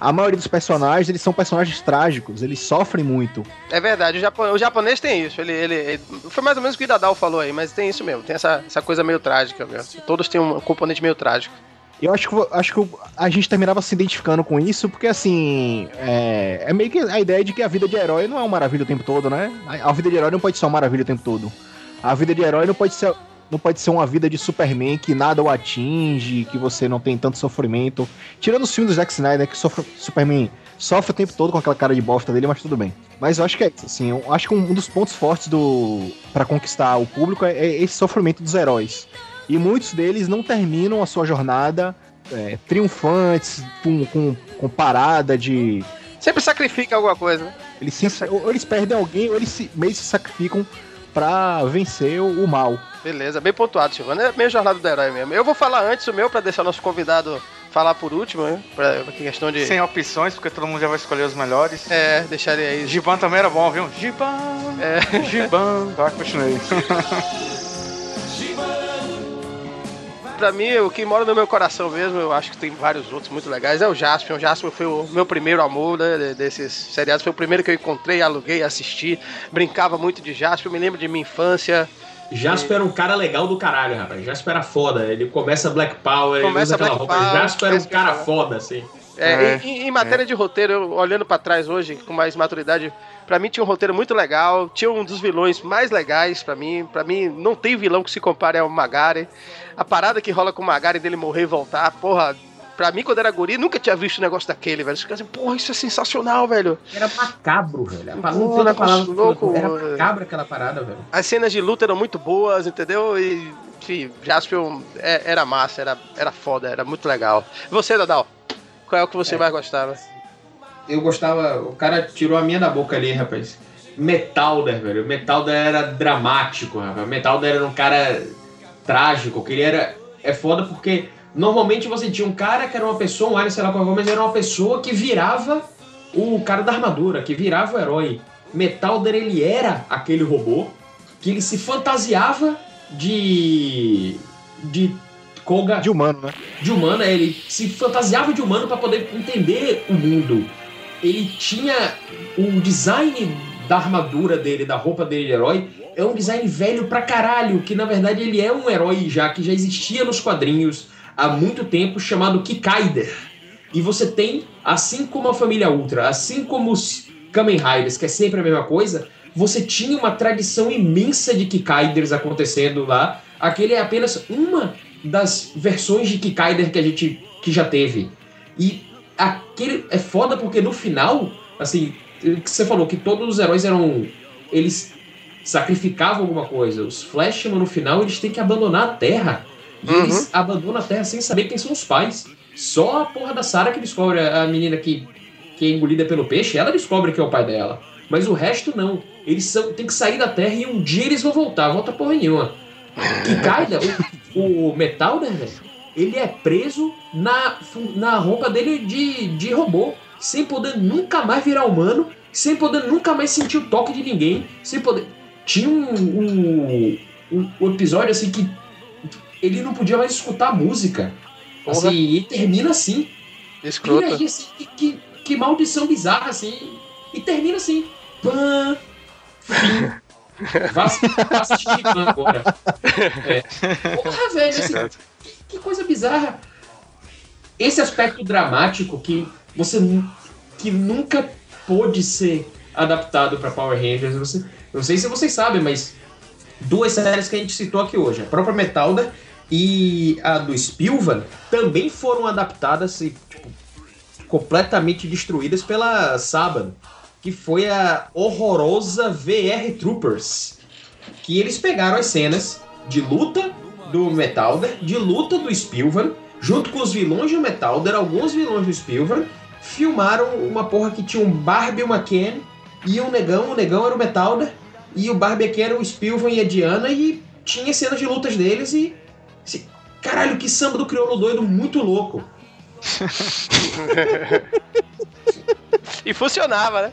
A maioria dos personagens, eles são personagens trágicos, eles sofrem muito. É verdade, o, japo- o japonês tem isso. Ele, ele, ele- Foi mais ou menos o que o Dadal falou aí, mas tem isso mesmo. Tem essa, essa coisa meio trágica mesmo. Todos têm um componente meio trágico. Eu acho que, acho que a gente terminava se identificando com isso, porque assim. É, é meio que a ideia de que a vida de herói não é uma maravilha o tempo todo, né? A, vida de herói não pode ser uma maravilha o tempo todo. A vida de herói não pode ser. Não pode ser uma vida de Superman que nada o atinge, que você não tem tanto sofrimento. Tirando os filmes do Zack Snyder, que sofre, Superman sofre o tempo todo com aquela cara de bosta dele, mas tudo bem. Mas eu acho que é isso, assim, eu acho que um, um dos pontos fortes do para conquistar o público é, é esse sofrimento dos heróis. E muitos deles não terminam a sua jornada é, triunfantes, com, com, com parada de. Sempre sacrifica alguma coisa, né? Eles, se, ou eles perdem alguém, ou eles se, meio se sacrificam pra vencer o, o mal. Beleza, bem pontuado, Silvano. É meio jornada do herói mesmo. Eu vou falar antes o meu pra deixar o nosso convidado falar por último, né? Pra, pra questão de. Sem opções, porque todo mundo já vai escolher os melhores. É, deixar ele aí. Giban também era bom, viu? Giban! É. Giban! Tá, continuei. Pra mim, o que mora no meu coração mesmo, eu acho que tem vários outros muito legais, é o Jaspion. O Jaspion foi o meu primeiro amor, né, desses seriados. Foi o primeiro que eu encontrei, aluguei, assisti. Brincava muito de Jaspion, me lembro de minha infância. Jasper era um cara legal do caralho, rapaz. Jasper era foda. Ele começa Black Power, Começa ele usa aquela Black roupa. Power, Jasper era um Jasper cara Power. foda, assim. É, É, em, em matéria de roteiro, eu, olhando pra trás hoje, com mais maturidade, pra mim tinha um roteiro muito legal, tinha um dos vilões mais legais pra mim. Pra mim, não tem vilão que se compare ao Magari. A parada que rola com o Magari dele morrer e voltar, porra. Pra mim, quando era guri, nunca tinha visto um negócio daquele, velho. Fica assim, porra, isso é sensacional, velho. Era macabro, velho. Pô, Não tem outra negócio palavra. louco, Era macabro aquela parada, velho. As cenas de luta eram muito boas, entendeu? E, enfim, Jaspion é- era massa, era, era foda, era muito legal. Você, Dadal, qual é o que você mais gostava? Eu gostava. O cara tirou a minha da boca ali, rapaz. Metalder, velho. Metalder era dramático, rapaz. Metalder era um cara trágico, que ele era. É foda porque normalmente você tinha um cara que era uma pessoa, um alien, sei lá qual, mas era uma pessoa que virava o cara da armadura, que virava o herói. Metalder, ele era aquele robô que ele se fantasiava de. de. Koga. De humano, né? de humano, é, ele se fantasiava de humano para poder entender o mundo. Ele tinha o design da armadura dele, da roupa dele de herói, é um design velho pra caralho, que na verdade ele é um herói já que já existia nos quadrinhos há muito tempo, chamado Kikaider. E você tem, assim como a família Ultra, assim como os Kamen Riders, que é sempre a mesma coisa, você tinha uma tradição imensa de Kikaiders acontecendo lá. Aquele é apenas uma das versões de Kikaider que a gente que já teve. E aquele é foda porque no final, assim, que você falou que todos os heróis eram eles sacrificavam alguma coisa. Os Flashman no final eles têm que abandonar a Terra. E Uhum. eles abandonam a Terra sem saber quem são os pais. Só a porra da Sarah que descobre a menina que, que é engolida pelo peixe, ela descobre que é o pai dela. Mas o resto não. Eles são, têm que sair da Terra e um dia eles vão voltar. Volta porra nenhuma. Que Kaida, o, o Metal, né, velho? Ele é preso na, na roupa dele de, de robô. Sem poder nunca mais virar humano. Sem poder nunca mais sentir o toque de ninguém. Sem poder. Tinha um, um, um- episódio assim que ele não podia mais escutar música. Porra. Assim, e termina assim. Escroto. Vira aí, assim, que, que, que maldição bizarra, assim. E termina assim. Pã, fim. Vá, vá assistir Pã agora. É. Porra, velho, assim, que, que coisa bizarra. Esse aspecto dramático que você que nunca pôde ser adaptado pra Power Rangers. Eu Não, sei se vocês sabem, mas duas séries que a gente citou aqui hoje, a própria Metalda e a do Spilvan, também foram adaptadas e tipo, completamente destruídas pela Saban, que foi a horrorosa VR Troopers, que eles pegaram as cenas de luta do Metalder, de luta do Spilvan, junto com os vilões do Metalder, alguns vilões do Spilvan, filmaram uma porra que tinha um Barbie, uma Ken e um negão, o negão era o Metalder, e o Barbie aqui era o Spilvan e a Diana, e tinha cenas de lutas deles e. assim, caralho, que samba do crioulo doido muito louco. E funcionava, né?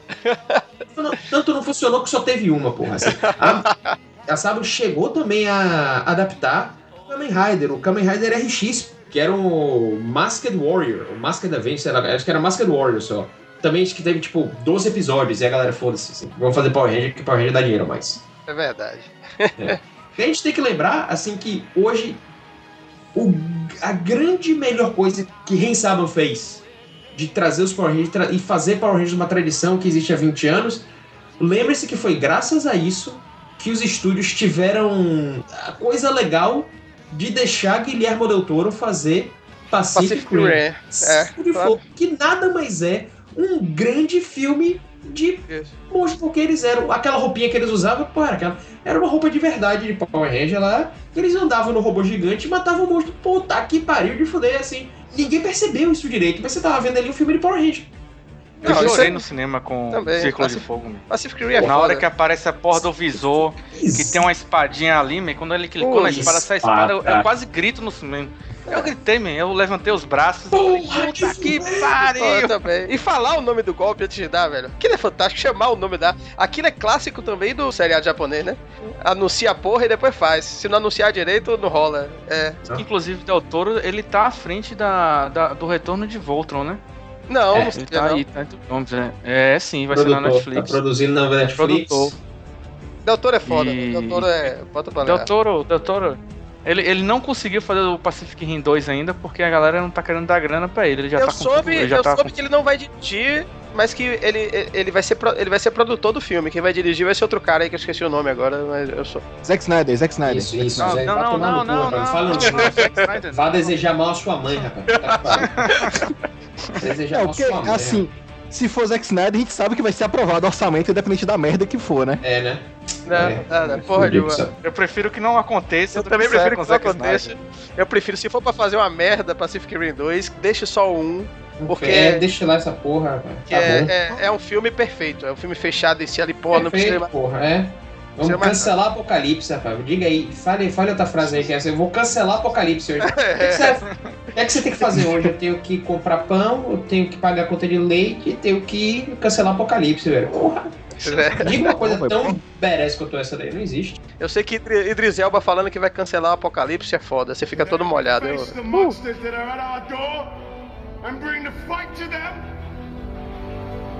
Tanto não funcionou que só teve uma, porra. assim. A, a chegou também a adaptar o Kamen Rider, o Kamen Rider RX, que era o Masked Warrior, o Masked Avenger, acho que era Masked Warrior só. Também acho que teve, tipo, 12 episódios, e a galera, foda-se, assim, vamos fazer Power Ranger, que Power Ranger dá dinheiro mais. É verdade. E a gente tem que lembrar, assim, que hoje o- a grande melhor coisa que Ren Saban fez de trazer os Power Rangers e fazer Power Rangers uma tradição que existe há 20 anos, lembre-se que foi graças a isso que os estúdios tiveram a coisa legal de deixar Guilherme Del Toro fazer Pacific, Pacific Rim. É, de claro. que nada mais é um grande filme de Isso. monstros, porque eles eram. Aquela roupinha que eles usavam, pô, era, aquela, era uma roupa de verdade de Power Ranger lá. Eles andavam no robô gigante e matavam o monstro. Pô, tá que pariu de fuder, assim. Ninguém percebeu isso direito, mas você tava vendo ali um filme de Power Ranger. Eu Não, chorei é- no cinema com Também, Círculo de Fogo. meu. Pacific Rim é Na foda. hora que aparece a porra do visor, que tem uma espadinha ali, man, quando ele clicou na espada, essa espada, eu, eu quase grito no cinema. Eu gritei, man, eu levantei os braços e falei, puta que eu pariu! também. E falar o nome do golpe antes de dar, velho. Aquilo é fantástico, chamar o nome da. Aquilo é clássico também do seriado japonês, né? Anuncia a porra e depois faz. Se não anunciar direito, não rola. É. Inclusive, Del Toro, ele tá à frente da, da- do retorno de Voltron, né? Não, É, não Ele sei. tá não. aí, tá entre nomes, né? É, sim, vai ser na Produtor, Netflix. Tá produzindo na Netflix. Produtor. Del Toro é foda. E- Del Toro é. Bota pra Del. Toro, Del Toro, ele, ele não conseguiu fazer o Pacific Rim 2 ainda, porque a galera não tá querendo dar grana pra ele. Ele já Eu tá com soube, tudo, ele já eu tá soube com- que ele não vai dirigir, mas que ele, ele, vai ser, ele vai ser produtor do filme. Quem vai dirigir vai ser outro cara aí que eu esqueci o nome agora, mas eu sou. Zack Snyder, Zack Snyder. Isso, isso, Não, Zé, não, não, não, não, Fala não, isso, não, não. Zack Snyder, Vá desejar mal a sua mãe, rapaz. Tá. Desejar É, mal a sua mãe. assim, se for Zack Snyder, a gente sabe que vai ser aprovado o orçamento, independente da merda que for, né? É, né? Não, É. não, não, porra de. Eu prefiro que não aconteça. Eu do também prefiro que não Zack aconteça. Snyder. Eu prefiro, se for pra fazer uma merda Pacific Rim 2, deixe só um. Porque É, deixa lá essa porra, Tá é, bom. é, é um filme perfeito. É um filme fechado em si ali, pô, não precisa Perfeito, mais. porra, é. Vamos mais cancelar Apocalipse, rapaz. Diga aí, fale, fale outra frase aí que é essa. Eu vou cancelar Apocalipse hoje. O que, que é que você tem que fazer hoje? Eu tenho que comprar pão, eu tenho que pagar a conta de leite, tenho que cancelar Apocalipse, velho. Porra. É. Diga uma coisa Porra, tão badass quanto essa daí, não existe. Eu sei que Idri- Idris Elba falando que vai cancelar o Apocalipse é foda. Você fica todo molhado. Eu- and bring the fight to them.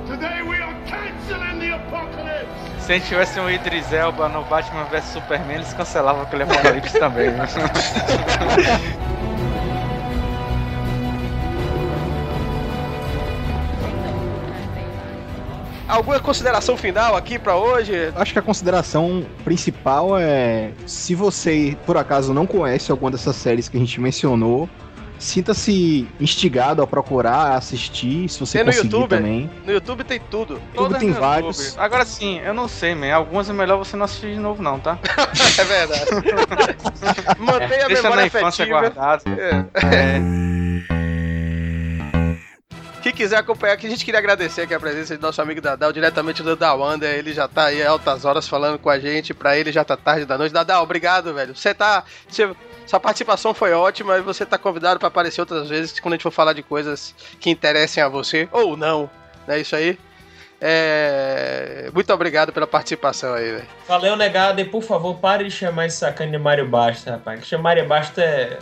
Today we are canceling the apocalypse. Se a gente tivesse um Idris Elba no Batman vs Superman, eles cancelavam aquele apocalipse também. né? Alguma consideração final aqui pra hoje? Acho que a consideração principal é: se você, por acaso, não conhece alguma dessas séries que a gente mencionou, sinta-se instigado a procurar, a assistir, se você Tem no conseguir YouTube? também. No YouTube tem tudo. Todas tem no vários. YouTube. Agora sim, eu não sei, man. Algumas é melhor você não assistir de novo, não, tá? É verdade. Mantenha a Deixa na memória afetiva. guardada. É. É. Quem quiser acompanhar aqui, a gente queria agradecer aqui a presença de nosso amigo Dadal, diretamente do Dawanda. Ele já tá aí altas horas falando com a gente. Pra ele já tá tarde da noite. Dadal, obrigado, velho. Você tá. sua participação foi ótima e você tá convidado pra aparecer outras vezes quando a gente for falar de coisas que interessem a você. Ou não. É isso aí? É... Muito obrigado pela participação aí, velho. Valeu, negado, e por favor, pare de chamar esse sacana de Mário Basta, rapaz. Chamar Mário Basta é.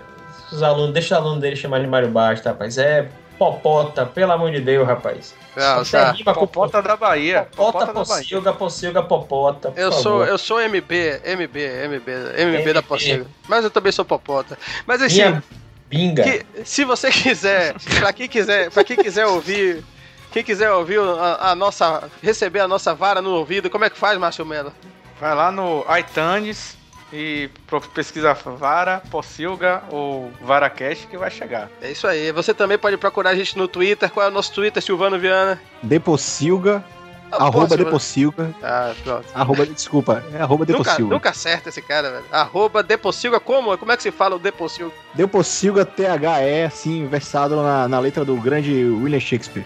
Os alunos, deixa o aluno dele chamar de Mário Basta, rapaz. É popota, pelo amor de Deus, rapaz. Não, Até tá. rima com Popota da Bahia. popota, da Bahia. pocilga, pocilga, popota. Eu sou, eu sou MB, MB, MB, MB da MB. Pocilga. Mas eu também sou popota. Mas assim, Minha binga. que- se você quiser, pra quem quiser, para quem quiser ouvir Quem quiser ouvir a, a nossa. receber a nossa vara no ouvido, como é que faz, Márcio Mello? Vai lá no iTunes e pro- pesquisa Vara, Pocilga ou VaraCast que vai chegar. É isso aí. Você também pode procurar a gente no Twitter. Qual é o nosso Twitter, Silvano Viana? Depossilga, Ah, arroba posso, Depossilga, Ah, pronto. arroba, desculpa, é arroba Nunca, Depossilga. nunca acerta esse cara, velho. Arroba Depossilga. Como? Como é que se fala o Depossilga? Depossilga THE, assim, versado na, na letra do grande William Shakespeare.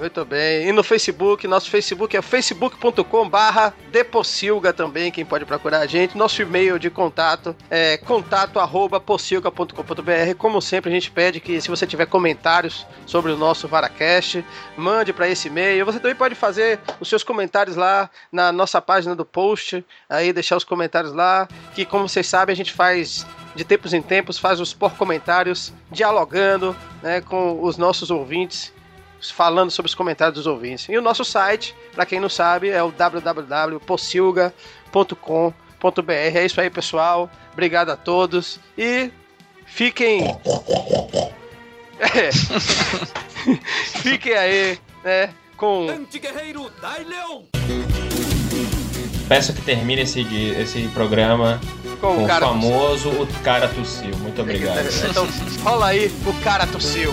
Muito bem. E no Facebook, nosso Facebook é facebook.com barra Depossilga também, quem pode procurar a gente. Nosso e-mail de contato é contato arroba. Como sempre, a gente pede que se você tiver comentários sobre o nosso Varacast, mande para esse e-mail. Você também pode fazer os seus comentários lá na nossa página do post, aí deixar os comentários lá, que como vocês sabem, a gente faz de tempos em tempos, faz os por comentários, dialogando né, com os nossos ouvintes falando sobre os comentários dos ouvintes. E o nosso site, para quem não sabe, é o www.possilga.com.br. É isso aí, pessoal. Obrigado a todos e fiquem É. fiquem aí, né, com Peço que termine esse, esse programa Com o com o cara famoso O Cara Tossiu. Muito obrigado. Então, rola aí, o cara tossiu.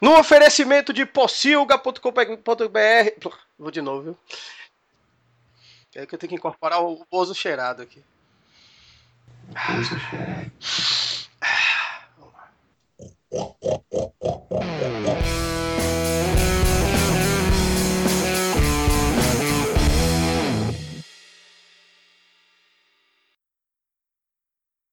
No oferecimento de pocilga.com.br. Vou de novo, viu? É que eu tenho que incorporar o Bozo cheirado aqui. Bozo cheirado. Ah, vamos lá.